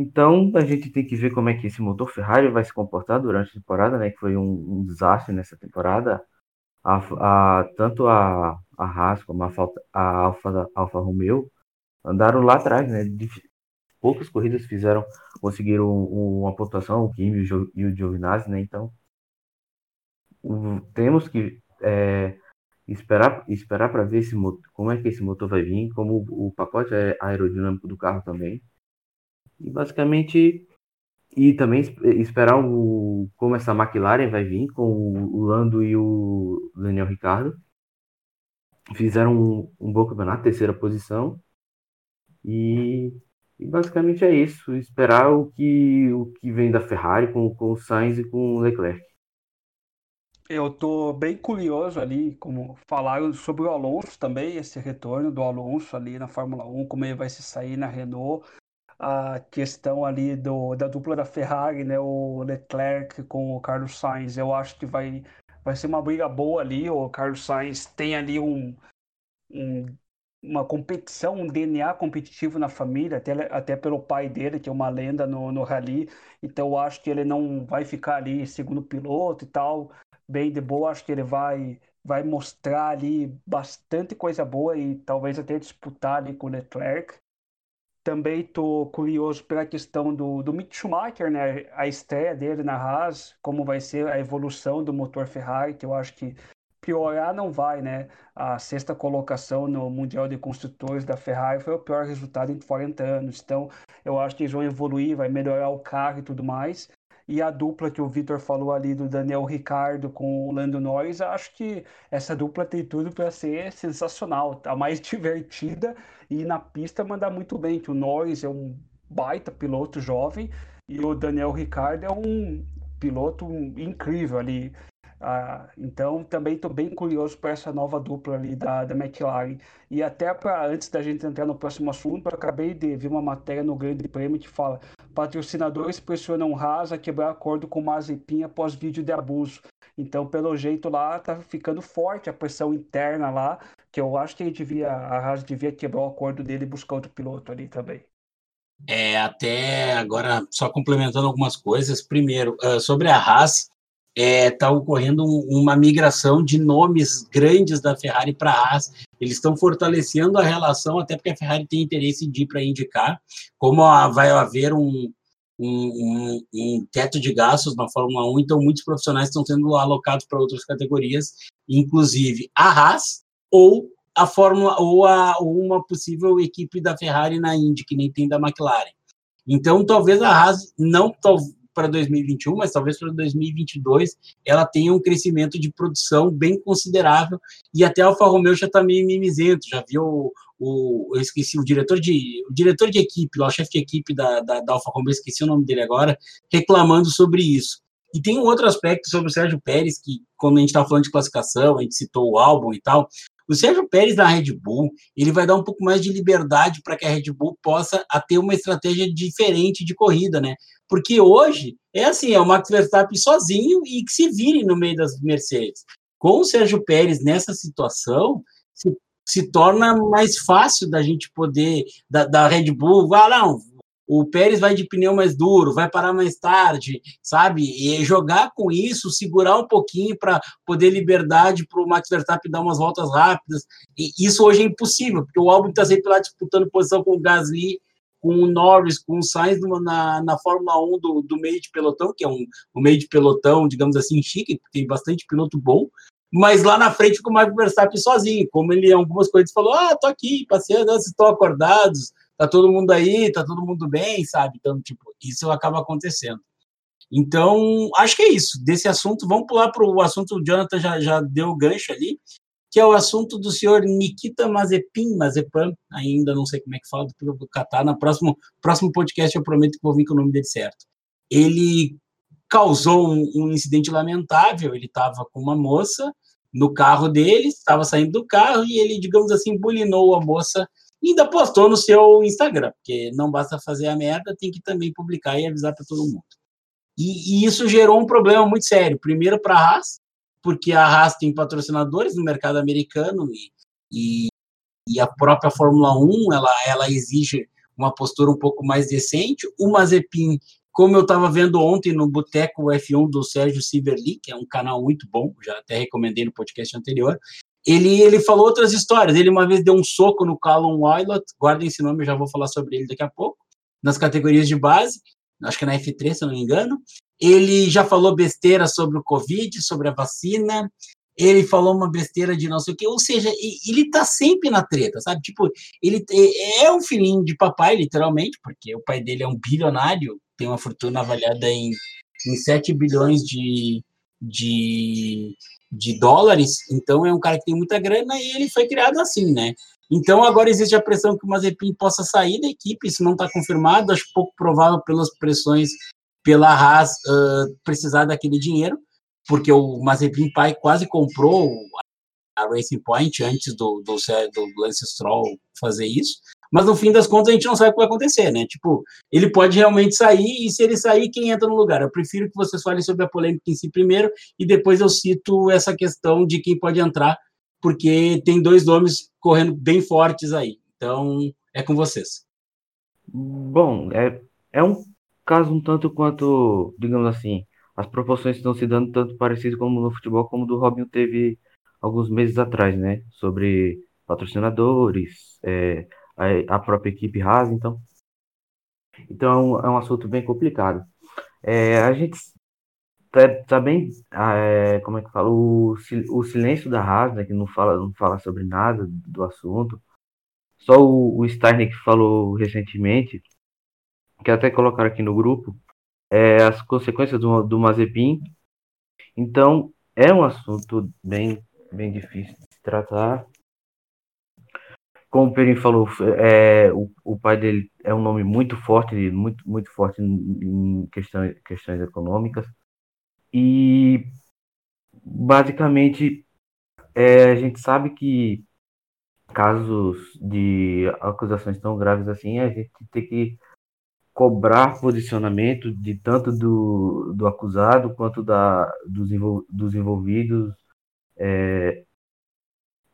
Então, a gente tem que ver como é que esse motor Ferrari vai se comportar durante a temporada, né? Que foi um, um desastre nessa temporada a, a, tanto a, a Haas como a, a Alfa, Alfa Romeo andaram lá atrás, né? Poucas corridas fizeram, conseguiram uma pontuação, o Kimi e o Giovinazzi, né? Então, temos que é, esperar esperar para ver esse motor, como é que esse motor vai vir, como o pacote aerodinâmico do carro também. E basicamente e também esperar o, como essa McLaren vai vir com o Lando e o Daniel Ricardo. Fizeram um, um bom campeonato, terceira posição. E, e, basicamente é isso. Esperar o que, o que vem da Ferrari com, com o Sainz e com o Leclerc. Eu tô bem curioso ali, como falaram sobre o Alonso também, esse retorno do Alonso ali na Fórmula 1, como ele vai se sair na Renault a questão ali do, da dupla da Ferrari, né, o Leclerc com o Carlos Sainz. Eu acho que vai, vai ser uma briga boa ali. O Carlos Sainz tem ali um, um uma competição, um DNA competitivo na família, até, até pelo pai dele, que é uma lenda no, no rally. Então eu acho que ele não vai ficar ali segundo piloto e tal, bem de boa. Acho que ele vai vai mostrar ali bastante coisa boa e talvez até disputar ali com o Leclerc. Também tô curioso pela questão do, do Mick Schumacher, né? A estreia dele na Haas, como vai ser a evolução do motor Ferrari, que eu acho que piorar não vai, né? A sexta colocação no Mundial de Construtores da Ferrari foi o pior resultado em 40 anos. Então, eu acho que eles vão evoluir, vai melhorar o carro e tudo mais. E a dupla que o Vitor falou ali do Daniel Ricardo com o Lando Norris, acho que essa dupla tem tudo para ser sensacional, a mais divertida e na pista mandar muito bem, que o Norris é um baita piloto jovem e o Daniel Ricardo é um piloto incrível ali. Ah, então também estou bem curioso para essa nova dupla ali da, da McLaren. E até para antes da gente entrar no próximo assunto, eu acabei de ver uma matéria no Grande Prêmio que fala patrocinadores pressionam Haas a quebrar acordo com Mazepin após vídeo de abuso. Então, pelo jeito lá, tá ficando forte a pressão interna lá, que eu acho que ele devia, a Haas devia quebrar o acordo dele e buscar outro piloto ali também. É, até agora, só complementando algumas coisas. Primeiro, uh, sobre a Haas, está é, tá ocorrendo um, uma migração de nomes grandes da Ferrari para a Haas. Eles estão fortalecendo a relação, até porque a Ferrari tem interesse de ir para indicar. Como a, vai haver um, um, um, teto de gastos na Fórmula 1, então muitos profissionais estão sendo alocados para outras categorias, inclusive a Haas ou a Fórmula ou, a, ou uma possível equipe da Ferrari na Indy, que nem tem da McLaren. Então, talvez a Haas não para 2021, mas talvez para 2022 ela tenha um crescimento de produção bem considerável e até a Alfa Romeo já está meio mimizento, já viu o, eu esqueci o diretor de o diretor de equipe, lá, o chefe de equipe da, da, da Alfa Romeo, esqueci o nome dele agora, reclamando sobre isso. E tem um outro aspecto sobre o Sérgio Pérez, que quando a gente estava falando de classificação, a gente citou o álbum e tal, o Sérgio Pérez na Red Bull, ele vai dar um pouco mais de liberdade para que a Red Bull possa ter uma estratégia diferente de corrida, né? Porque hoje é assim, é o Max Verstappen sozinho e que se vire no meio das Mercedes. Com o Sérgio Pérez nessa situação, se, se torna mais fácil da gente poder, da, da Red Bull, ah, não, o Pérez vai de pneu mais duro, vai parar mais tarde, sabe? E jogar com isso, segurar um pouquinho para poder liberdade para o Max Verstappen dar umas voltas rápidas. E isso hoje é impossível, porque o Albon está sempre lá disputando posição com o Gasly, com o Norris, com o Sainz na, na Fórmula 1 do, do meio de pelotão, que é um, um meio de pelotão, digamos assim, chique, porque tem bastante piloto bom, mas lá na frente com o Max Verstappen sozinho, como ele em algumas coisas falou, ah, tô aqui, passeando, vocês estão acordados, tá todo mundo aí, tá todo mundo bem, sabe? Então, tipo, isso acaba acontecendo. Então, acho que é isso. Desse assunto, vamos pular para o assunto, o Jonathan já, já deu o gancho ali, que é o assunto do senhor Nikita Mazepin, Mazepan, ainda não sei como é que fala, depois eu vou catar. No próximo, próximo podcast eu prometo que vou vir com o nome dele certo. Ele causou um, um incidente lamentável, ele estava com uma moça no carro dele, estava saindo do carro e ele, digamos assim, bulinou a moça ainda postou no seu Instagram, porque não basta fazer a merda, tem que também publicar e avisar para todo mundo. E, e, isso gerou um problema muito sério. Primeiro para a Haas, porque a Haas tem patrocinadores no mercado americano e, e, e, a própria Fórmula 1 ela, ela exige uma postura um pouco mais decente. O Mazepin, como eu estava vendo ontem no Boteco F1 do Sérgio Silverly, que é um canal muito bom, já até recomendei no podcast anterior, ele, ele falou outras histórias. Ele uma vez deu um soco no Callum Wilot, guardem esse nome, eu já vou falar sobre ele daqui a pouco, nas categorias de base, acho que é na F3, se eu não me engano. Ele já falou besteira sobre o Covid, sobre a vacina. Ele falou uma besteira de não sei o quê. Ou seja, ele tá sempre na treta, sabe? Tipo, ele é um filhinho de papai, literalmente, porque o pai dele é um bilionário, tem uma fortuna avaliada em, em 7 bilhões de, de de dólares, então é um cara que tem muita grana e ele foi criado assim, né? Então agora existe a pressão que o Mazepin possa sair da equipe, isso não está confirmado, acho pouco provável pelas pressões pela Haas uh, precisar daquele dinheiro, porque o Mazepin pai quase comprou a Racing Point antes do, do, do Lance Stroll fazer isso, mas no fim das contas a gente não sabe o que vai acontecer, né? Tipo, ele pode realmente sair, e se ele sair, quem entra no lugar? Eu prefiro que vocês falem sobre a polêmica em si primeiro, e depois eu cito essa questão de quem pode entrar, porque tem dois nomes correndo bem fortes aí. Então, é com vocês. Bom, é, é um caso um tanto quanto, digamos assim, as proporções estão se dando tanto parecido como no futebol, como do Robinho teve alguns meses atrás, né? Sobre patrocinadores, é, a, própria equipe Haas, então Então é um, é um assunto bem complicado. É, a gente tá, tá bem, é, como é que fala, o, o silêncio da Haas, né, que não fala, não fala sobre nada do assunto. Só o, o Steiner que falou recentemente, que até colocaram aqui no grupo, é, as consequências do, do Mazepin. Então, é um assunto bem, bem difícil de tratar. Como o Perim falou, é, o, o pai dele é um nome muito forte, muito, muito forte em, questões, questões econômicas. E, basicamente, é, a gente sabe que casos de acusações tão graves assim, a gente tem que cobrar posicionamento de tanto do, do acusado quanto da, dos, envol, dos envolvidos é,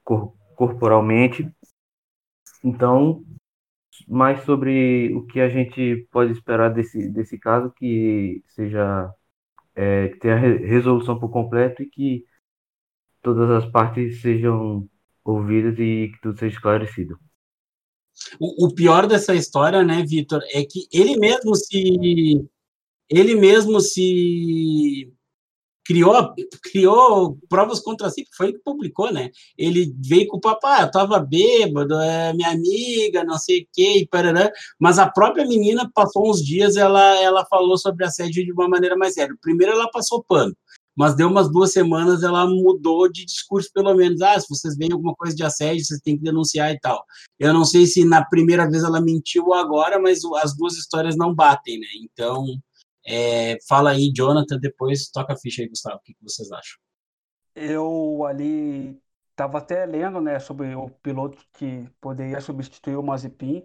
cor, corporalmente. Então, mais sobre o que a gente pode esperar desse, desse caso, que seja é, que tenha resolução por completo e que todas as partes sejam ouvidas e que tudo seja esclarecido. O, o pior dessa história, né, Vitor, é que ele mesmo se ele mesmo se criou criou provas contra si, foi ele que publicou, né? Ele veio com o papai, eu tava bêbado, é minha amiga, não sei o quê, parará, mas a própria menina passou uns dias, ela ela falou sobre assédio de uma maneira mais séria. Primeiro ela passou pano, mas deu umas duas semanas, ela mudou de discurso, pelo menos. Ah, se vocês veem alguma coisa de assédio, vocês têm que denunciar e tal. Eu não sei se na primeira vez ela mentiu agora, mas as duas histórias não batem, né? Então, é, fala aí, Jonathan, depois toca a ficha aí, Gustavo. O que vocês acham? Eu ali estava até lendo, né, sobre o piloto que poderia substituir o Mazepin.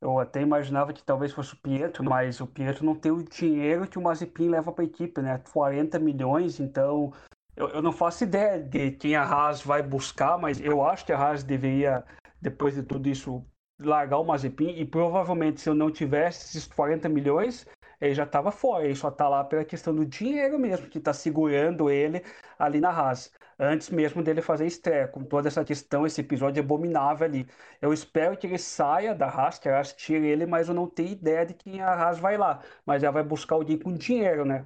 Eu até imaginava que talvez fosse o Pietro, mas o Pietro não tem o dinheiro que o Mazepin leva para a equipe, né? 40 milhões, então eu, eu não faço ideia de quem a Haas vai buscar, mas eu acho que a Haas deveria, depois de tudo isso, largar o Mazepin e provavelmente se eu não tivesse esses 40 milhões, ele já estava fora, ele só está lá pela questão do dinheiro mesmo, que está segurando ele ali na Haas antes mesmo dele fazer estreia, com toda essa questão, esse episódio abominável ali. Eu espero que ele saia da Haas, que a Haas tire ele, mas eu não tenho ideia de quem a Haas vai lá. Mas ela vai buscar alguém com dinheiro, né?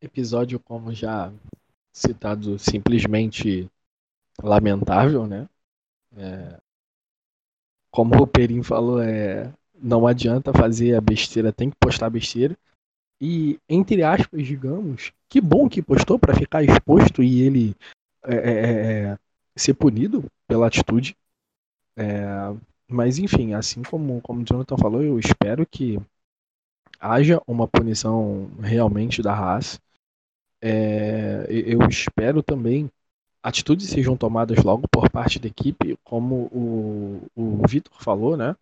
Episódio, como já citado, simplesmente lamentável, né? É... Como o Perim falou, é... não adianta fazer a besteira, tem que postar a besteira. E, entre aspas, digamos, que bom que postou para ficar exposto e ele é, é, é, é, ser punido pela atitude. É, mas, enfim, assim como, como o Jonathan falou, eu espero que haja uma punição realmente da Haas. É, eu espero também atitudes sejam tomadas logo por parte da equipe, como o, o Vitor falou, né?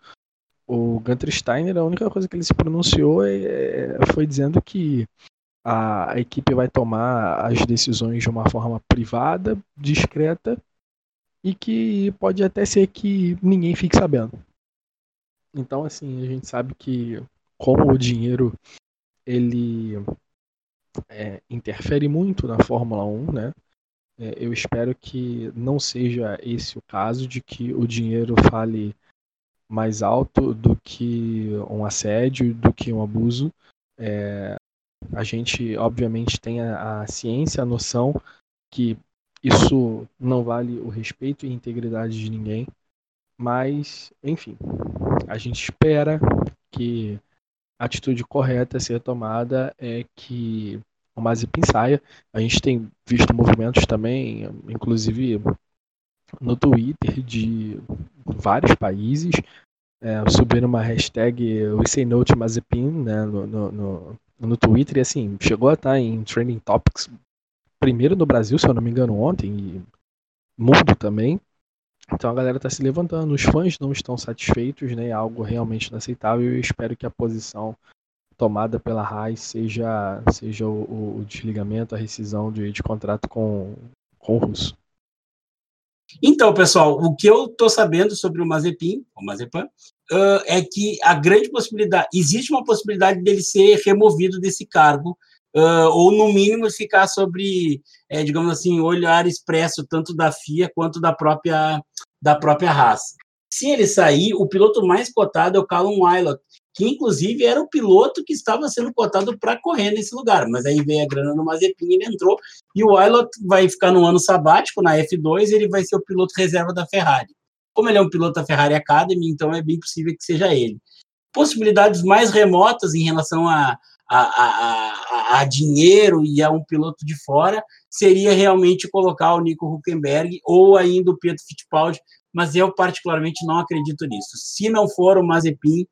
O Gunter Steiner, a única coisa que ele se pronunciou é, é, foi dizendo que a, a, equipe vai tomar as decisões de uma forma privada, discreta e que pode até ser que ninguém fique sabendo. Então, assim, a gente sabe que como o dinheiro ele é, interfere muito na Fórmula 1, né? É, eu espero que não seja esse o caso de que o dinheiro fale mais alto do que um assédio, do que um abuso. É, a gente, obviamente, tem a, a, ciência, a noção que isso não vale o respeito e integridade de ninguém, mas, enfim, a gente espera que a atitude correta a ser tomada é que o Mazepin saia. A gente tem visto movimentos também, inclusive no Twitter de vários países, é, subindo uma hashtag We No Mazepin né, no, no, no, no, Twitter e assim, chegou a estar em Trending Topics primeiro no Brasil, se eu não me engano, ontem, e mundo também. Então a galera está se levantando, os fãs não estão satisfeitos, né, é algo realmente inaceitável e espero que a posição tomada pela Haas seja, seja o, o, desligamento, a rescisão de, de contrato com, com o Russo. Então, pessoal, o que eu estou sabendo sobre o Mazepin, o Mazepan, uh, é que a grande possibilidade, existe uma possibilidade dele ser removido desse cargo, uh, ou no mínimo ficar sobre, é, digamos assim, olhar expresso tanto da FIA quanto da própria da própria Haas. Se ele sair, o piloto mais cotado é o Callum Wilot, que inclusive era o piloto que estava sendo cotado para correr nesse lugar, mas aí veio a grana no Mazepin, ele entrou, e o Aylot vai ficar no ano sabático, na F2, ele vai ser o piloto reserva da Ferrari. Como ele é um piloto da Ferrari Academy, então é bem possível que seja ele. Possibilidades mais remotas em relação a, a, a, a, dinheiro e a um piloto de fora seria realmente colocar o Nico Huckenberg ou ainda o Pedro Fittipaldi, mas eu particularmente não acredito nisso. Se não for o Mazepin,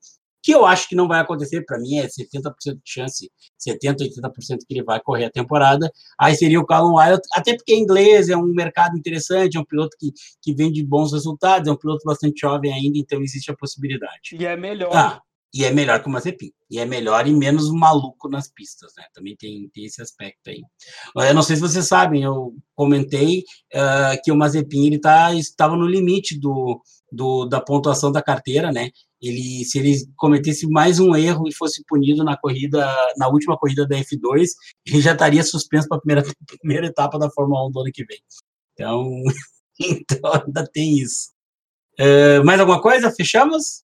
que eu acho que não vai acontecer, para mim é 70% de chance, 70%, 80% que ele vai correr a temporada, aí seria o Callum Wyatt, até porque é inglês, é um mercado interessante, é um piloto que, que vende bons resultados, é um piloto bastante jovem ainda, então existe a possibilidade. E é melhor. Ah, e é melhor que o Mazepin. E é melhor e menos maluco nas pistas, né? Também tem, tem esse aspecto aí. Eu não sei se vocês sabem, eu comentei uh, que o Mazepin ele tá, estava no limite do, do, da pontuação da carteira, né? Ele, se ele cometesse mais um erro e fosse punido na corrida, na última corrida da F2, ele já estaria suspenso para a primeira, primeira etapa da Fórmula 1 do ano que vem. Então, então ainda tem isso. Uh, mais alguma coisa? Fechamos?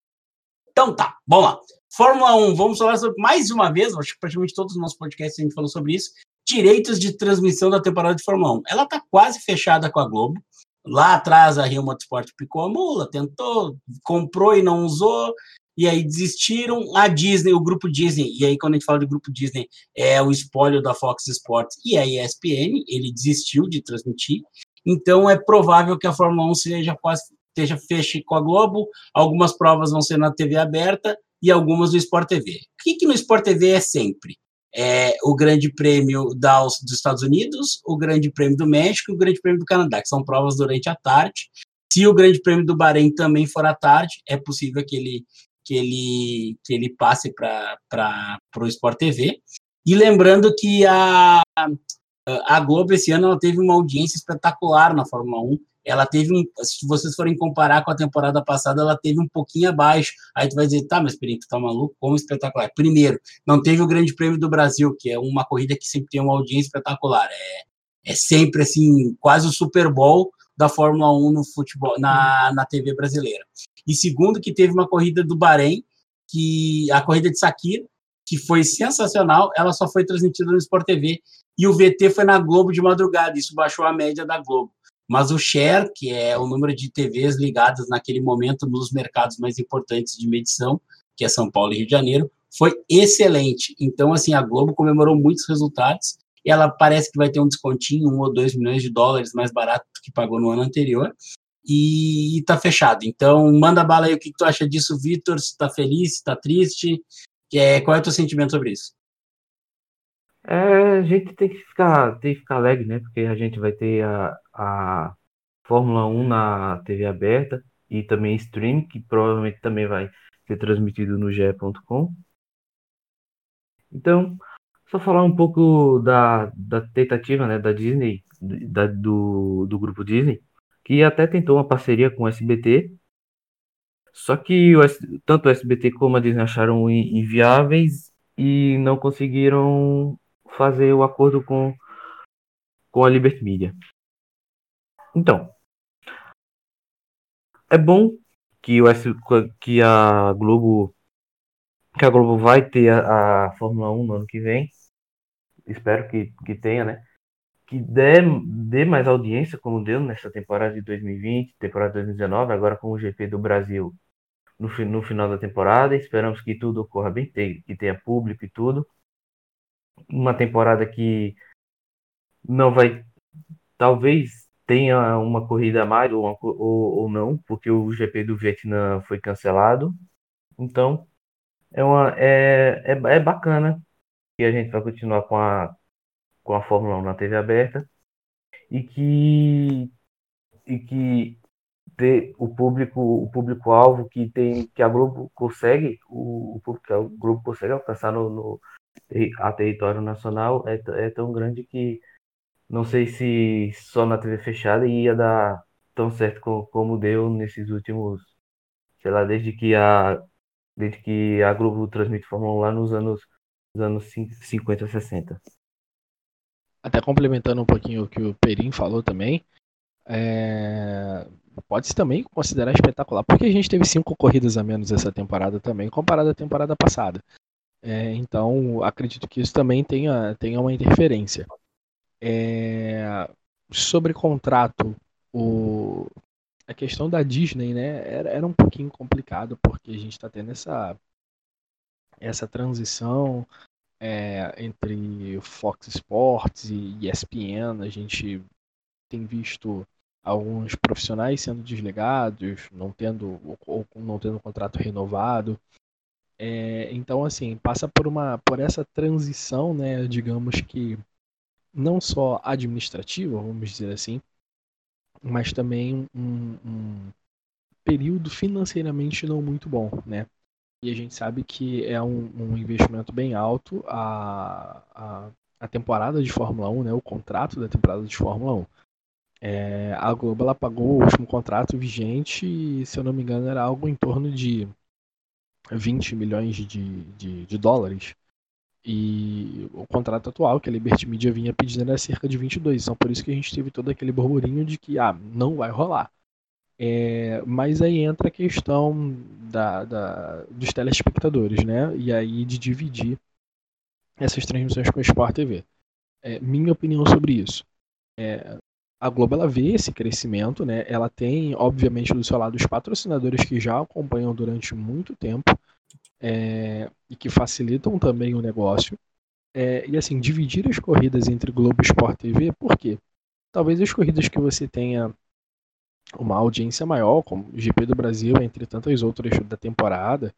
Então tá, vamos lá. Fórmula 1, vamos falar sobre mais uma vez, acho que praticamente todos os nossos podcasts a gente falou sobre isso. Direitos de transmissão da temporada de Fórmula 1. Ela tá quase fechada com a Globo. Lá atrás a Rio Motorsport picou a mula, tentou, comprou e não usou, e aí desistiram. A Disney, o grupo Disney, e aí quando a gente fala de grupo Disney, é o espólio da Fox Sports e a ESPN, ele desistiu de transmitir. Então é provável que a Fórmula 1 seja quase esteja feche com a Globo, algumas provas vão ser na TV aberta e algumas no Sport TV. O que, que no Sport TV é sempre? É o Grande Prêmio da, dos Estados Unidos, o Grande Prêmio do México e o Grande Prêmio do Canadá, que são provas durante a tarde. Se o Grande Prêmio do Bahrein também for à tarde, é possível que ele, que ele, que ele passe para o Sport TV. E lembrando que a, a Globo esse ano ela teve uma audiência espetacular na Fórmula 1 ela teve um, se vocês forem comparar com a temporada passada, ela teve um pouquinho abaixo. Aí tu vai dizer, tá, mas Perito, tá maluco? Como espetacular. Primeiro, não teve o Grande Prêmio do Brasil, que é uma corrida que sempre tem uma audiência espetacular. É, é sempre assim, quase o Super Bowl da Fórmula 1 no futebol, na, na TV brasileira. E segundo, que teve uma corrida do Bahrein, que a corrida de Sakir, que foi sensacional, ela só foi transmitida no Sport TV e o VT foi na Globo de madrugada, isso baixou a média da Globo mas o share, que é o número de TVs ligadas naquele momento nos mercados mais importantes de medição, que é São Paulo e Rio de Janeiro, foi excelente. Então, assim, a Globo comemorou muitos resultados e ela parece que vai ter um descontinho, um ou dois milhões de dólares mais barato do que pagou no ano anterior, e está fechado. Então, manda bala aí o que, tu acha disso, Vitor, se está feliz, se está triste, é, qual é o teu sentimento sobre isso? É, a gente tem que ficar, tem que ficar alegre, né? Porque a gente vai ter a, a Fórmula 1 na TV aberta e também stream, que provavelmente também vai ser transmitido no ge.com. Então, só falar um pouco da, da tentativa né, da Disney, da, do, do grupo Disney, que até tentou uma parceria com o SBT, só que o, tanto o SBT como a Disney acharam inviáveis e não conseguiram fazer o acordo com, com a Liberty Media. Então, é bom que, o S, que a Globo que a Globo vai ter a, a Fórmula 1 no ano que vem. Espero que, que tenha, né? Que dê, dê mais audiência, como deu nessa temporada de 2020, temporada de 2019, agora com o GP do Brasil no, no final da temporada. Esperamos que tudo ocorra bem, que tenha público e tudo uma temporada que não vai. Talvez tenha uma corrida a mais ou, ou, ou não, porque o GP do Vietnã foi cancelado. Então, é, uma, é, é, é bacana que a gente vai continuar com a, com a Fórmula 1 na TV aberta e que, e que ter o público o público alvo que tem que a Globo consegue o, o público a Globo consegue alcançar no, no, a território nacional é, é tão grande que não sei se só na TV fechada ia dar tão certo como, como deu nesses últimos, sei lá, desde que a desde que a Globo transmite Fórmula 1 lá nos anos, nos anos 50, 60. Até complementando um pouquinho o que o Perim falou também, é... pode-se também considerar espetacular, porque a gente teve cinco corridas a menos essa temporada também, comparado à temporada passada. É, então, acredito que isso também tenha, tenha uma interferência. É, sobre contrato, o, a questão da Disney né, era, era um pouquinho complicado, porque a gente está tendo essa, essa transição é, entre Fox Sports e ESPN. A gente tem visto alguns profissionais sendo desligados, não tendo ou não tendo contrato renovado. É, então, assim, passa por uma por essa transição, né, digamos que não só administrativa, vamos dizer assim, mas também um, um período financeiramente não muito bom, né? E a gente sabe que é um, um investimento bem alto a, a, a, temporada de Fórmula 1, né? O contrato da temporada de Fórmula 1. É, a Globo ela pagou o último contrato vigente e, se eu não me engano, era algo em torno de 20 milhões de, de, de dólares. E o contrato atual que a Liberty Media vinha pedindo era cerca de 22. Então, por isso que a gente teve todo aquele burburinho de que ah, não vai rolar. É, mas aí entra a questão da, da, dos telespectadores, né? E aí de dividir essas transmissões com a Sport TV. É, minha opinião sobre isso. É, a Globo ela vê esse crescimento, né? Ela tem, obviamente, do seu lado os patrocinadores que já acompanham durante muito tempo é, e que facilitam também o negócio. É, e assim, dividir as corridas entre Globo e Sport TV, por quê? Talvez as corridas que você tenha uma audiência maior, como o GP do Brasil, entre tantas outras da temporada,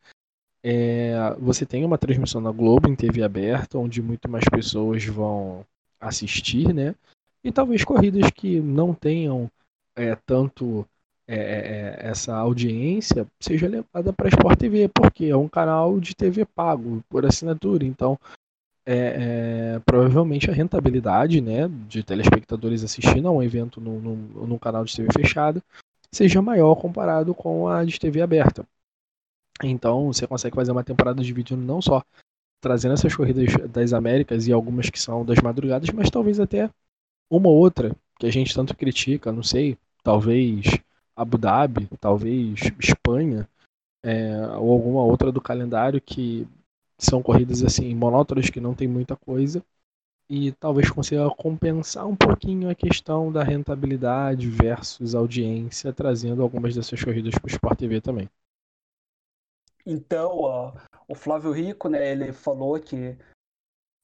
é, você tem uma transmissão na Globo em TV aberta, onde muito mais pessoas vão assistir, né? E talvez corridas que não tenham é, tanto é, é, é essa audiência seja levada para a Sport TV, porque é um canal de TV pago por assinatura. Então, é, é, provavelmente a rentabilidade né, de telespectadores assistindo a um evento no, no, no canal de TV fechado seja maior comparado com a de TV aberta. Então, você consegue fazer uma temporada de vídeo não só trazendo essas corridas das Américas e algumas que são das madrugadas, mas talvez até uma outra que a gente tanto critica, não sei, talvez Abu Dhabi, talvez Espanha, é, ou alguma outra do calendário que são corridas assim monótonas que não tem muita coisa e talvez consiga compensar um pouquinho a questão da rentabilidade versus audiência, trazendo algumas dessas corridas para o Sport TV também. Então, ó, o Flávio Rico, né, ele falou que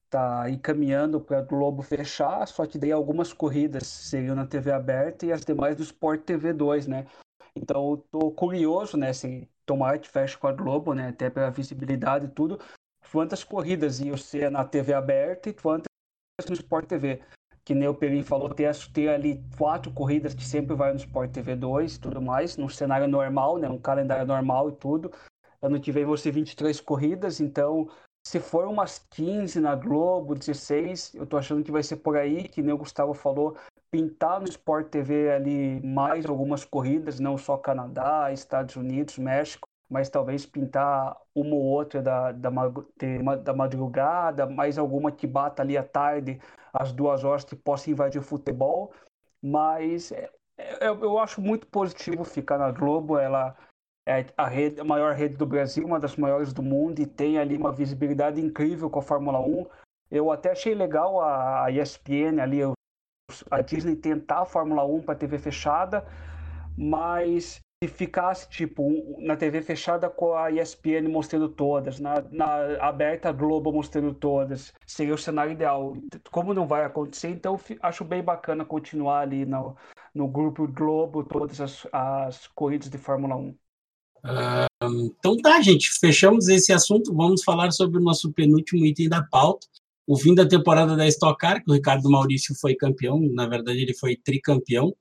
tá encaminhando para Globo fechar, só que daí algumas corridas seriam na TV aberta e as demais do Sport TV 2, né? Então eu tô curioso, né, se tomar que feche com a Globo, né, até pela visibilidade e tudo, quantas corridas iam ser na TV aberta e quantas no Sport TV. Que nem o Perim falou, ter, ter ali quatro corridas que sempre vai no Sport TV 2 e tudo mais, num cenário normal, né, um calendário normal e tudo. Ano que vem vão ser 23 corridas, então se for umas 15 na Globo, 16, eu tô achando que vai ser por aí, que nem o Gustavo falou, pintar no Sport TV ali mais algumas corridas, não só Canadá, Estados Unidos, México, mas talvez pintar uma ou outra da, da, da madrugada, mais alguma que bata ali à tarde, às duas horas, que possa invadir o futebol. Mas é, é, eu acho muito positivo ficar na Globo, ela é a, rede, a maior rede do Brasil, uma das maiores do mundo, e tem ali uma visibilidade incrível com a Fórmula 1. Eu até achei legal a, a ESPN ali, a Disney tentar a Fórmula 1 para TV fechada, mas se ficasse tipo na TV fechada com a ESPN mostrando todas, na, na aberta Globo mostrando todas, seria o cenário ideal. Como não vai acontecer, então acho bem bacana continuar ali no, no grupo Globo todas as, as corridas de Fórmula 1 então tá, gente, fechamos esse assunto. Vamos falar sobre o nosso penúltimo item da pauta. O fim da temporada da Stock Car, que o Ricardo Maurício foi campeão, na verdade ele foi tricampeão.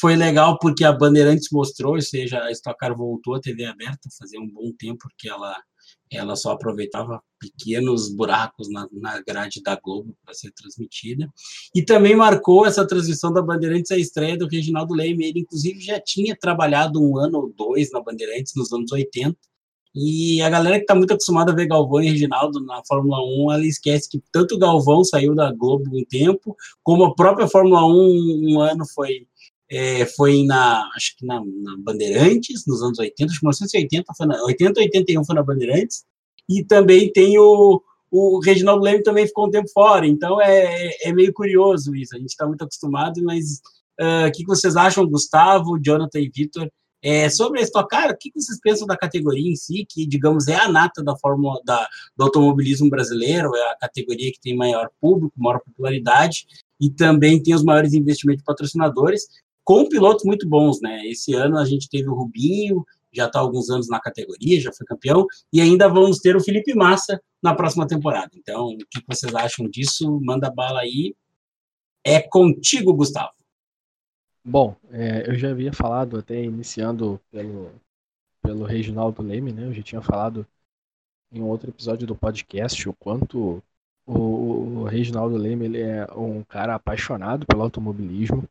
Foi legal porque a Bandeirantes mostrou, ou seja, a Stock Car voltou à TV aberta, fazia um bom tempo que ela ela só aproveitava pequenos buracos na, na grade da Globo para ser transmitida. E também marcou essa transmissão da Bandeirantes a estreia do Reginaldo Leme. Ele, inclusive, já tinha trabalhado um ano ou dois na Bandeirantes, nos anos 80. E a galera que está muito acostumada a ver Galvão e Reginaldo na Fórmula 1, ela esquece que tanto Galvão saiu da Globo um tempo, como a própria Fórmula 1 um ano foi é, foi na, acho que na, na, Bandeirantes, nos anos 80, acho que 1980, foi na, 80, 81 foi na Bandeirantes, e também tem o, o Reginaldo Leme também ficou um tempo fora, então é, é meio curioso isso, a gente está muito acostumado, mas uh, o que vocês acham, Gustavo, Jonathan e Vitor, é, sobre a Stock o que vocês pensam da categoria em si, que, digamos, é a nata da fórmula da, do automobilismo brasileiro, é a categoria que tem maior público, maior popularidade, e também tem os maiores investimentos de patrocinadores, com pilotos muito bons, né? Esse ano a gente teve o Rubinho, já está alguns anos na categoria, já foi campeão, e ainda vamos ter o Felipe Massa na próxima temporada. Então, o que vocês acham disso? Manda bala aí. É contigo, Gustavo. Bom, é, eu já havia falado, até iniciando pelo, pelo Reginaldo Leme, né? Eu já tinha falado em um outro episódio do podcast o quanto o, o Reginaldo Leme ele é um cara apaixonado pelo automobilismo,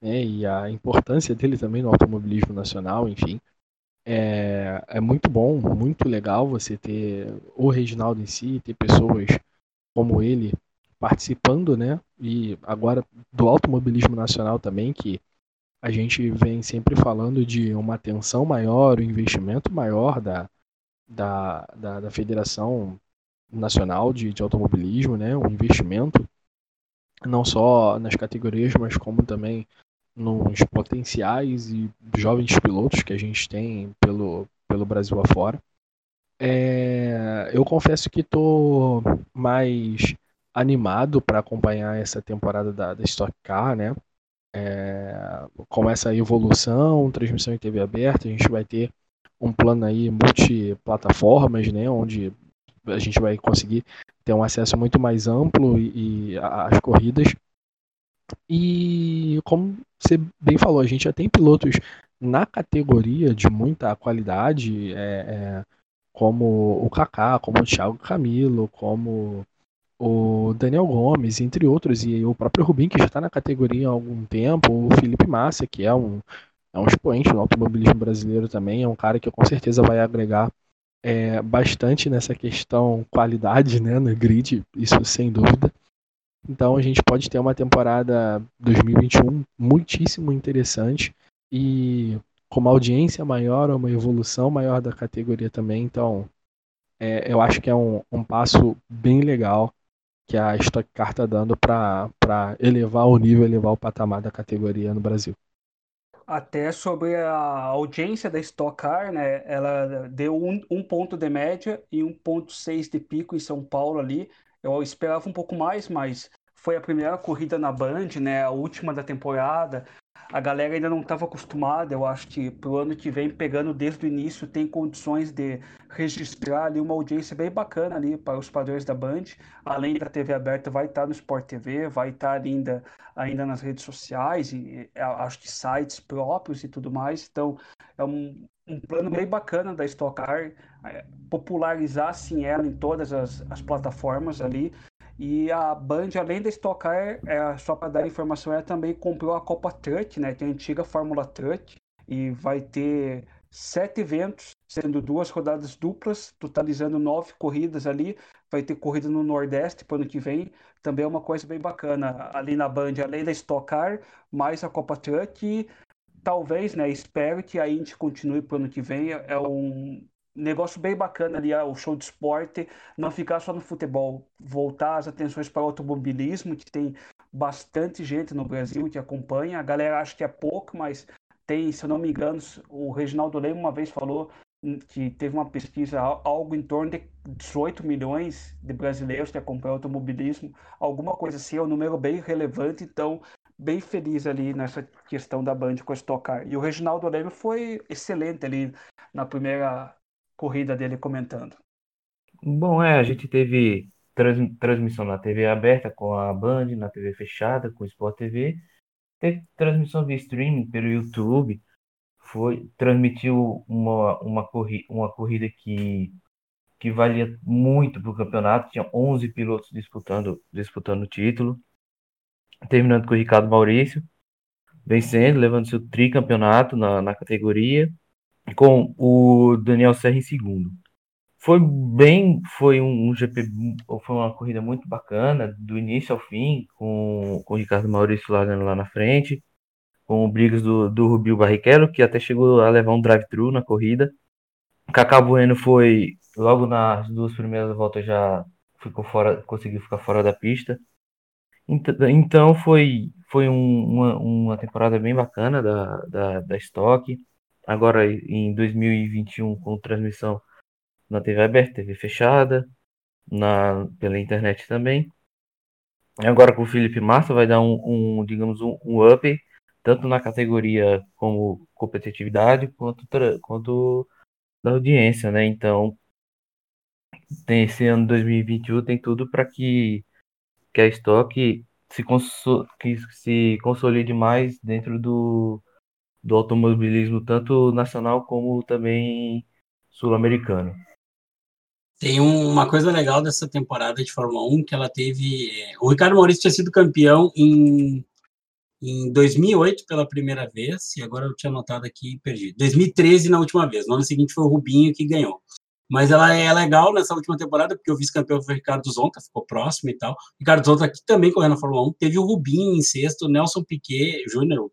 né? E a importância dele também no automobilismo nacional, enfim. É, é muito bom, muito legal você ter o Reginaldo em si, ter pessoas como ele participando, né? E agora do automobilismo nacional também, que a gente vem sempre falando de uma atenção maior, um investimento maior da, da, da, da Federação Nacional de, de Automobilismo, né? um investimento não só nas categorias, mas como também nos potenciais e jovens pilotos que a gente tem pelo, pelo Brasil afora. É, eu confesso que estou mais animado para acompanhar essa temporada da, da Stock Car, né? é, com essa evolução, transmissão em TV aberta, a gente vai ter um plano aí multiplataformas, né, onde a gente vai conseguir ter um acesso muito mais amplo e, e às corridas. E como você bem falou, a gente já tem pilotos na categoria de muita qualidade, é, é, como o Kaká, como o Thiago Camilo, como o Daniel Gomes, entre outros, e o próprio Rubinho, que já está na categoria há algum tempo, o Felipe Massa, que é um, é um expoente no automobilismo brasileiro também, é um cara que com certeza vai agregar é, bastante nessa questão qualidade né, no grid, isso sem dúvida. Então a gente pode ter uma temporada 2021 muitíssimo interessante e com uma audiência maior, uma evolução maior da categoria também. Então é, eu acho que é um, um passo bem legal que a Stock Car está dando para elevar o nível, elevar o patamar da categoria no Brasil. Até sobre a audiência da Stock Car, né? Ela deu um, um ponto de média e 1.6 de pico em São Paulo ali. Eu esperava um pouco mais, mas foi a primeira corrida na Band, né? A última da temporada a galera ainda não estava acostumada. Eu acho que para o ano que vem, pegando desde o início, tem condições de registrar ali uma audiência bem bacana ali para os padrões da Band. Além da TV aberta, vai estar tá no Sport TV, vai estar tá ainda, ainda nas redes sociais, e acho que sites próprios e tudo mais. Então, é um, um plano bem bacana da Stock Car, é, popularizar assim ela em todas as, as plataformas ali e a Band, além da Stock Car, é, só para dar informação, ela também comprou a Copa Truck, né? Tem a antiga Fórmula Truck. E vai ter sete eventos, sendo duas rodadas duplas, totalizando nove corridas ali. Vai ter corrida no Nordeste para o ano que vem. Também é uma coisa bem bacana ali na Band, além da Stock Car, mais a Copa Truck. E talvez, né? Espero que a Indy continue para o ano que vem. É um, negócio bem bacana ali, ah, o show de esporte, não ficar só no futebol, voltar as atenções para o automobilismo, que tem bastante gente no Brasil que acompanha. A galera acha que é pouco, mas tem, se eu não me engano, o Reginaldo Leme uma vez falou que teve uma pesquisa, algo em torno de 18 milhões de brasileiros que acompanham automobilismo, alguma coisa assim, é um número bem relevante, então bem feliz ali nessa questão da Band com a Stock Car. E o Reginaldo Leme foi excelente ali na primeira corrida dele comentando. Bom, é, a gente teve trans, transmissão na TV aberta com a Band, na TV fechada com o Sport TV, teve transmissão via streaming pelo YouTube, foi transmitiu uma, uma, corri, uma corrida que, que valia muito para o campeonato, tinha 11 pilotos disputando, disputando o título, terminando com o Ricardo Maurício, vencendo, levando seu tricampeonato na, na categoria, com o Daniel Serra em segundo. Foi bem, foi um, um, GP, foi uma corrida muito bacana, do início ao fim, com, com o Ricardo Maurício largando lá na frente. com o Briggs do, do Rubio Barrichello, que até chegou a levar um drive-thru na corrida. Cacá Bueno foi, logo nas duas primeiras voltas, já ficou fora, conseguiu ficar fora da pista. Então foi, foi um, uma, uma temporada bem bacana da, da, da Stock. Agora em 2021 com transmissão na TV aberta, TV fechada, na, pela internet também. Agora com o Felipe Massa vai dar um, um digamos, um, um, up, tanto na categoria como competitividade, quanto, quanto da audiência, né? Então, tem esse ano 2021 tem tudo para que, que a Stock se, que se consolide mais dentro do, do automobilismo, tanto nacional como também sul-americano. Tem uma coisa legal dessa temporada de Fórmula 1 que ela teve. É, o Ricardo Maurício tinha sido campeão em, em 2008 pela primeira vez, e agora eu tinha anotado aqui e perdi. 2013 na última vez. No ano seguinte foi o Rubinho que ganhou. Mas ela é legal nessa última temporada, porque o vice-campeão foi o Ricardo Zonta, ficou próximo e tal. Ricardo Zonta aqui também correndo na Fórmula 1. Teve o Rubinho em sexto, o Nelson Piquet Júnior,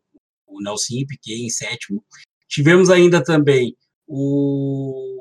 o Nelson Piquet em sétimo. Tivemos ainda também o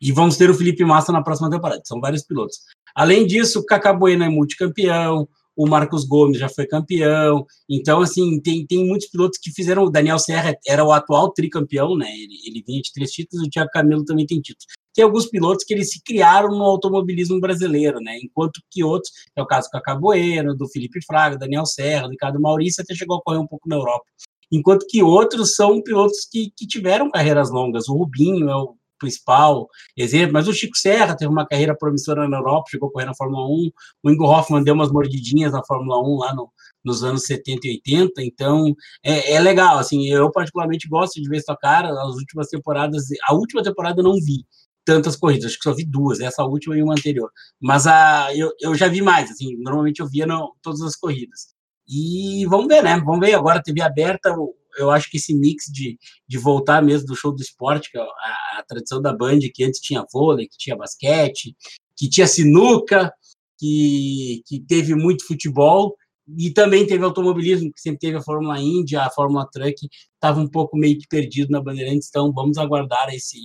e vamos ter o Felipe Massa na próxima temporada. São vários pilotos. Além disso, o Cacá Bueno é multicampeão, o Marcos Gomes já foi campeão. Então, assim, tem, tem muitos pilotos que fizeram. O Daniel Serra era o atual tricampeão, né? Ele, ele vinha de três títulos, o Thiago Camilo também tem títulos. Tem alguns pilotos que eles se criaram no automobilismo brasileiro, né? Enquanto que outros, é o caso do Cacá Bueno, do Felipe Fraga, Daniel Serra, do Ricardo Maurício, até chegou a correr um pouco na Europa. Enquanto que outros são pilotos que, que tiveram carreiras longas. O Rubinho é o principal exemplo, mas o Chico Serra teve uma carreira promissora na Europa, chegou a correr na Fórmula 1, o Ingo Hoffman deu umas mordidinhas na Fórmula 1 lá no, nos anos 70 e 80, então é, é, legal, assim, eu particularmente gosto de ver essa cara, as últimas temporadas, a última temporada eu não vi tantas corridas, acho que só vi duas, essa última e uma anterior, mas a, eu, eu já vi mais, assim, normalmente eu via no, todas as corridas, e vamos ver, né, vamos ver, agora. TV aberta, eu acho que esse mix de, de voltar mesmo do show do esporte, que é a, a tradição da Band, que antes tinha vôlei, que tinha basquete, que tinha sinuca, que, que teve muito futebol, e também teve automobilismo, que sempre teve a Fórmula Indy, a Fórmula Truck, estava um pouco meio que perdido na Bandeirantes, então vamos aguardar esse,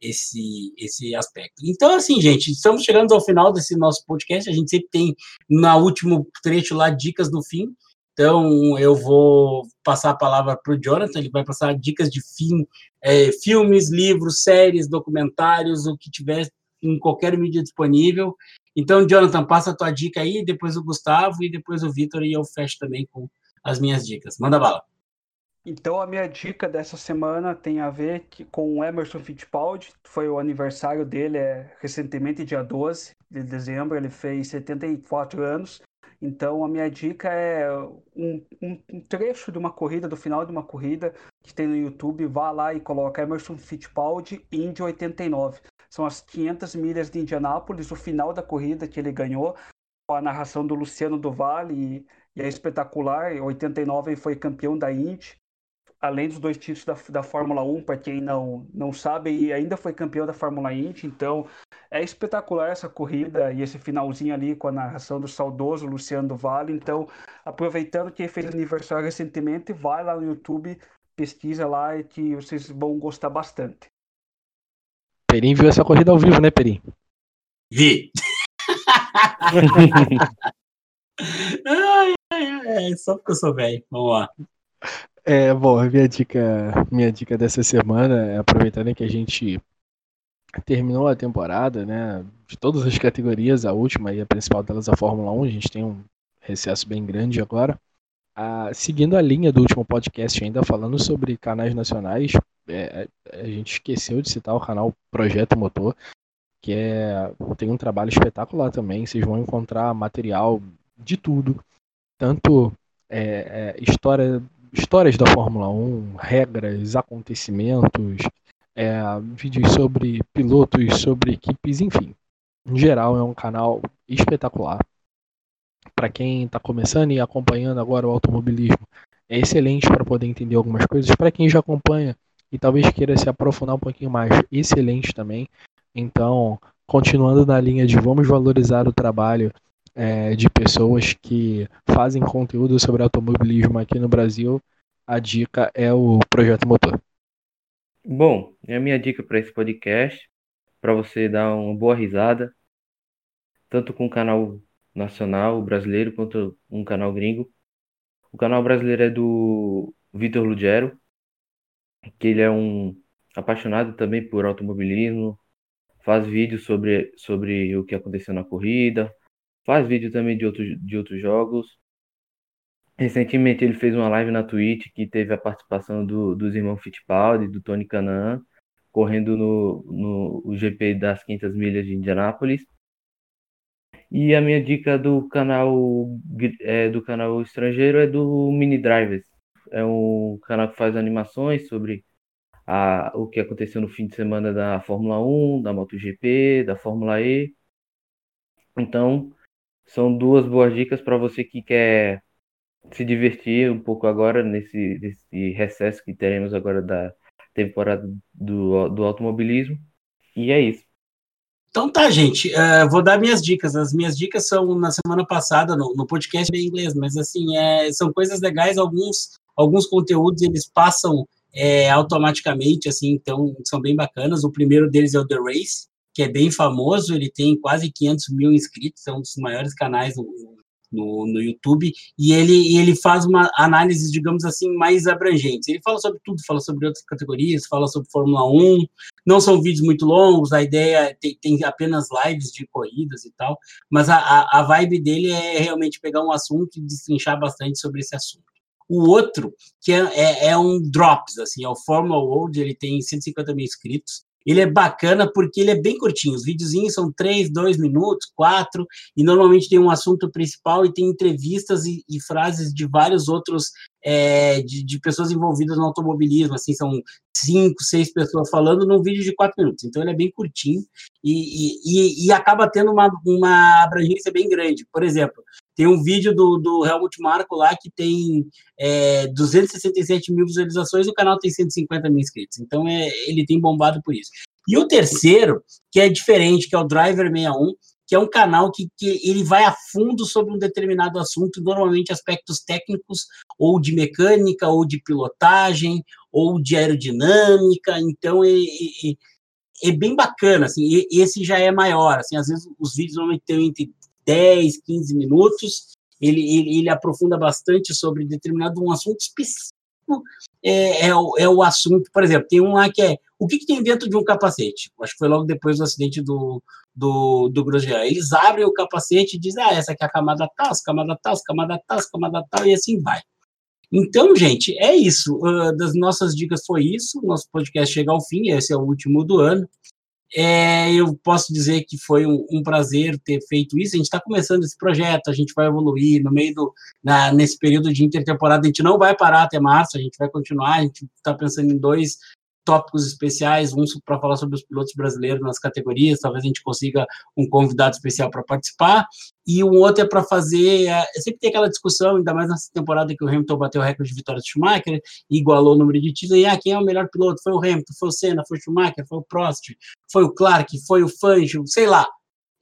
esse, esse aspecto. Então, assim, gente, estamos chegando ao final desse nosso podcast, a gente sempre tem, no último trecho lá, dicas no fim, então, eu vou passar a palavra para o Jonathan, ele vai passar dicas de fim, é, filmes, livros, séries, documentários, o que tiver em qualquer mídia disponível. Então, Jonathan, passa a tua dica aí, depois o Gustavo e depois o Vitor, e eu fecho também com as minhas dicas. Manda bala. Então, a minha dica dessa semana tem a ver que, com o Emerson Fittipaldi, foi o aniversário dele é, recentemente, dia 12 de dezembro, ele fez 74 anos. Então, a minha dica é um, um, um, trecho de uma corrida, do final de uma corrida, que tem no YouTube. Vá lá e coloca Emerson Fittipaldi, Indy 89. São as 500 milhas de Indianápolis, o final da corrida que ele ganhou, com a narração do Luciano do Vale, e, e é espetacular. Em 89 ele foi campeão da Indy além dos dois títulos da, da Fórmula 1, para quem não, não sabe, e ainda foi campeão da Fórmula Indy, então é espetacular essa corrida e esse finalzinho ali com a narração do saudoso Luciano do Vale. Então, aproveitando que ele fez aniversário recentemente, vai lá no YouTube, pesquisa lá e que vocês vão gostar bastante. Perim viu essa corrida ao vivo, né, Perim? Vi! ai, ai, ai, só porque eu sou velho. Vamos lá. É, bom, minha dica, minha dica dessa semana é aproveitando que a gente terminou a temporada, né? De todas as categorias, a última e a principal delas, a Fórmula 1, a gente tem um recesso bem grande agora. Ah, seguindo a linha do último podcast, ainda falando sobre canais nacionais, é, a gente esqueceu de citar o canal Projeto Motor, que é, tem um trabalho espetacular também. Vocês vão encontrar material de tudo, tanto é, é, história histórias da Fórmula 1, regras, acontecimentos, é, vídeos sobre pilotos, sobre equipes, enfim. Em geral, é um canal espetacular. Para quem está começando e acompanhando agora o automobilismo, é excelente para poder entender algumas coisas. Para quem já acompanha e talvez queira se aprofundar um pouquinho mais, excelente também. Então, continuando na linha de vamos valorizar o trabalho é, de pessoas que fazem conteúdo sobre automobilismo aqui no Brasil, a dica é o Projeto Motor. Bom, é a minha dica para esse podcast, para você dar uma boa risada, tanto com o canal nacional brasileiro quanto um canal gringo. O canal brasileiro é do Vitor Lugero, que ele é um apaixonado também por automobilismo, faz vídeos sobre, sobre o que aconteceu na corrida, faz vídeo também de outros, de outros jogos. Recentemente ele fez uma live na Twitch que teve a participação do, dos irmãos Fittipaldi, do Tony Canaan, correndo no, no o GP das 500 milhas de Indianápolis. E a minha dica do canal é, do canal estrangeiro é do Mini Drivers. É um canal que faz animações sobre a, o que aconteceu no fim de semana da Fórmula 1, da MotoGP, da Fórmula E. Então, são duas boas dicas para você que quer se divertir um pouco agora nesse, nesse recesso que teremos agora da temporada do, do automobilismo. E é isso. Então tá, gente. Uh, vou dar minhas dicas. As minhas dicas são na semana passada no, no podcast em inglês, mas assim é, são coisas legais. Alguns alguns conteúdos eles passam é, automaticamente, assim, então são bem bacanas. O primeiro deles é o The Race, que é bem famoso. Ele tem quase 500 mil inscritos, é um dos maiores canais no, no, no YouTube, e ele, ele faz uma análise, digamos assim, mais abrangente. Ele fala sobre tudo, fala sobre outras categorias, fala sobre Fórmula 1, não são vídeos muito longos, a ideia tem, tem apenas lives de corridas e tal, mas a, a, a vibe dele é realmente pegar um assunto e destrinchar bastante sobre esse assunto. O outro, que é, é, é, um Drops, assim, é o Fórmula World, ele tem 150 mil inscritos, ele é bacana porque ele é bem curtinho. Os videozinhos são três, dois minutos, quatro, e normalmente tem um assunto principal e tem entrevistas e, e frases de vários outros é, de, de, pessoas envolvidas no automobilismo. Assim, são cinco, seis pessoas falando num vídeo de quatro minutos. Então ele é bem curtinho e, e, e acaba tendo uma, uma abrangência bem grande. Por exemplo, tem um vídeo do, do Helmut Marko lá que tem é, 267 mil visualizações o canal tem 150 mil inscritos. Então é, ele tem bombado por isso. E o terceiro, que é diferente, que é o Driver 61, que é um canal que, que ele vai a fundo sobre um determinado assunto, normalmente aspectos técnicos, ou de mecânica, ou de pilotagem, ou de aerodinâmica. Então é, é, é bem bacana, assim, esse já é maior, assim, às vezes os vídeos normalmente têm entre 10, 15 minutos, ele, ele, ele aprofunda bastante sobre determinado um assunto específico, é, é, o, é o assunto, por exemplo, tem um lá que é o que, que, tem dentro de um capacete? Acho que foi logo depois do acidente do, do, do Grosjean. Eles abrem o capacete e dizem, ah, essa aqui é a camada tal, camada tal, camada tal, camada tal, e assim vai. Então, gente, é isso. Uh, das nossas dicas foi isso. Nosso podcast chega ao fim, esse é o último do ano. É, eu posso dizer que foi um, um, prazer ter feito isso. A gente está começando esse projeto, a gente vai evoluir no meio do na, nesse período de intertemporada. A gente não vai parar até março, a gente vai continuar. A gente está pensando em dois tópicos especiais, um para falar sobre os pilotos brasileiros nas categorias, talvez a gente consiga um convidado especial para participar, e um outro é para fazer, é, sempre tem aquela discussão, ainda mais nessa temporada que o Hamilton bateu o recorde de vitórias de Schumacher, igualou o número de títulos, e ah, quem é o melhor piloto? Foi o Hamilton, foi o Senna, foi o Schumacher, foi o Prost, foi o Clark, foi o Fangio, sei lá.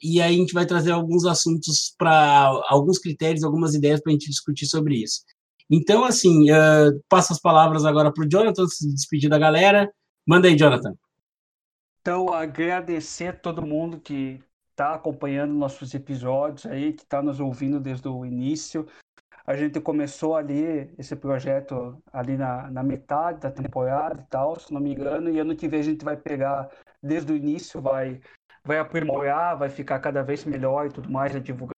E aí a gente vai trazer alguns assuntos para alguns critérios, algumas ideias para a gente discutir sobre isso. Então, assim, uh, passo as palavras agora para o Jonathan se despedir da galera. Manda aí, Jonathan. Então, agradecer a todo mundo que está acompanhando nossos episódios aí, que está nos ouvindo desde o início. A gente começou ali esse projeto ali na, na metade da temporada e tal, se não me engano, e ano que vem a gente vai pegar desde o início, vai, vai aprimorar, vai ficar cada vez melhor e tudo mais, a divulgação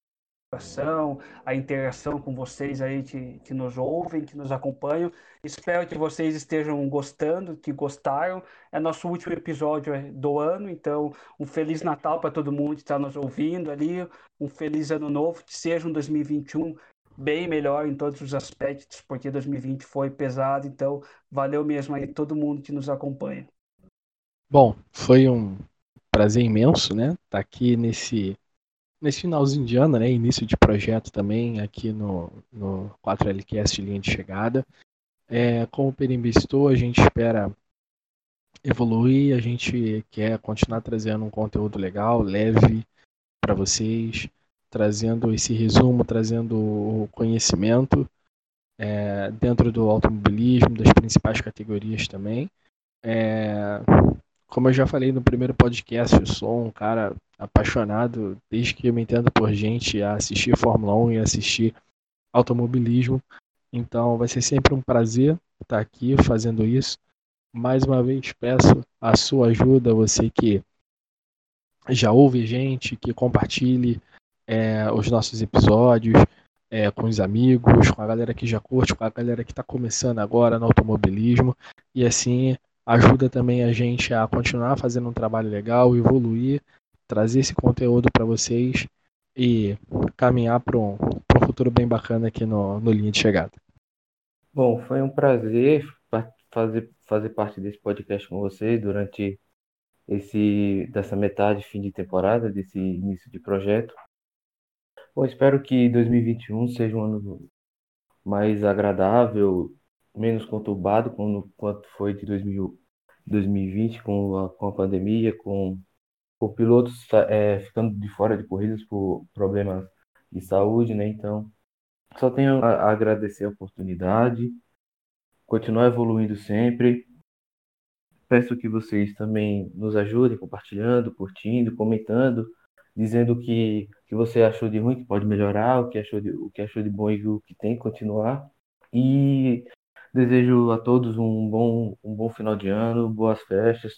a interação com vocês aí que, que nos ouvem, que nos acompanham. Espero que vocês estejam gostando, que gostaram. É nosso último episódio é, do ano, então um feliz Natal para todo mundo que está nos ouvindo ali, um feliz ano novo, que seja um 2021 bem melhor em todos os aspectos, porque 2020 foi pesado, então valeu mesmo aí todo mundo que nos acompanha. Bom, foi um prazer imenso, né? Estar tá aqui nesse nesse finalzinho de ano, né, início de projeto também aqui no, no 4LCast Linha de Chegada. É, como Perimbistou, a gente espera evoluir, a gente quer continuar trazendo um conteúdo legal, leve para vocês, trazendo esse resumo, trazendo o conhecimento é, dentro do automobilismo, das principais categorias também. É, como eu já falei no primeiro podcast, eu sou um cara apaixonado, desde que eu me entendo por gente, a assistir Fórmula 1 e assistir automobilismo. Então vai ser sempre um prazer estar aqui fazendo isso. Mais uma vez peço a sua ajuda, você que já ouve gente, que compartilhe é, os nossos episódios é, com os amigos, com a galera que já curte, com a galera que está começando agora no automobilismo. E assim ajuda também a gente a continuar fazendo um trabalho legal, evoluir, trazer esse conteúdo para vocês e caminhar para um, um futuro bem bacana aqui no, no Linha de Chegada. Bom, foi um prazer fazer, fazer parte desse podcast com vocês durante esse dessa metade, fim de temporada, desse início de projeto. Bom, espero que 2021 seja um ano mais agradável, menos conturbado quanto foi de 2000, 2020 com a, com a pandemia, com, com pilotos é, ficando de fora de corridas por problemas de saúde, né? Então, só tenho a, agradecer a oportunidade, continuar evoluindo sempre. Peço que vocês também nos ajudem compartilhando, curtindo, comentando, dizendo o que, que você achou de ruim, que pode melhorar, o que achou de, o que achou de bom e o que tem que continuar. E desejo a todos um bom, um bom final de ano, boas festas,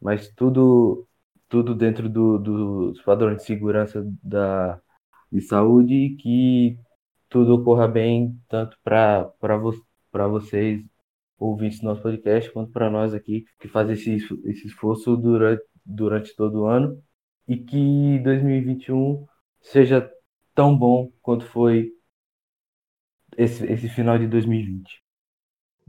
mas tudo tudo dentro do, dos padrões de segurança da, de saúde e que tudo ocorra bem, tanto para vo, vocês, ouvintes do nosso podcast, quanto para nós aqui, que fazem esse, esse esforço durante, durante todo o ano. E que 2021 seja tão bom quanto foi esse, esse final de 2020.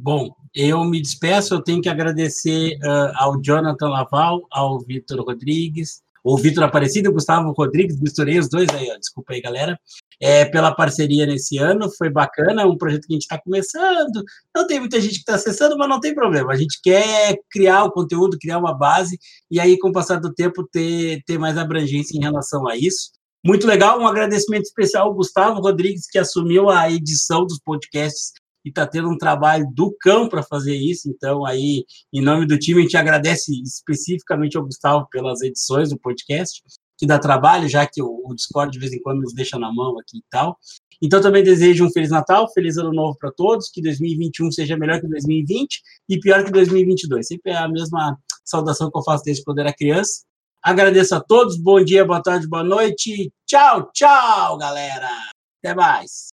Bom, eu me despeço, eu tenho que agradecer uh, ao Jonathan Laval, ao Vitor Rodrigues, o Vitor Aparecido e Gustavo Rodrigues, misturei os dois aí, ó, desculpa aí, galera, é, pela parceria nesse ano, foi bacana, é um projeto que a gente está começando, não tem muita gente que está acessando, mas não tem problema, a gente quer criar o conteúdo, criar uma base, e aí, com o passar do tempo, ter, ter mais abrangência em relação a isso. Muito legal, um agradecimento especial ao Gustavo Rodrigues, que assumiu a edição dos podcasts e está tendo um trabalho do cão para fazer isso. Então, aí, em nome do time, a gente agradece especificamente ao Gustavo pelas edições do podcast, que dá trabalho, já que o, Discord de vez em quando nos deixa na mão aqui e tal. Então, também desejo um Feliz Natal, Feliz Ano Novo para todos, que 2021 seja melhor que 2020 e pior que 2022. Sempre é a mesma saudação que eu faço desde quando era criança. Agradeço a todos, bom dia, boa tarde, boa noite. Tchau, tchau, galera. Até mais.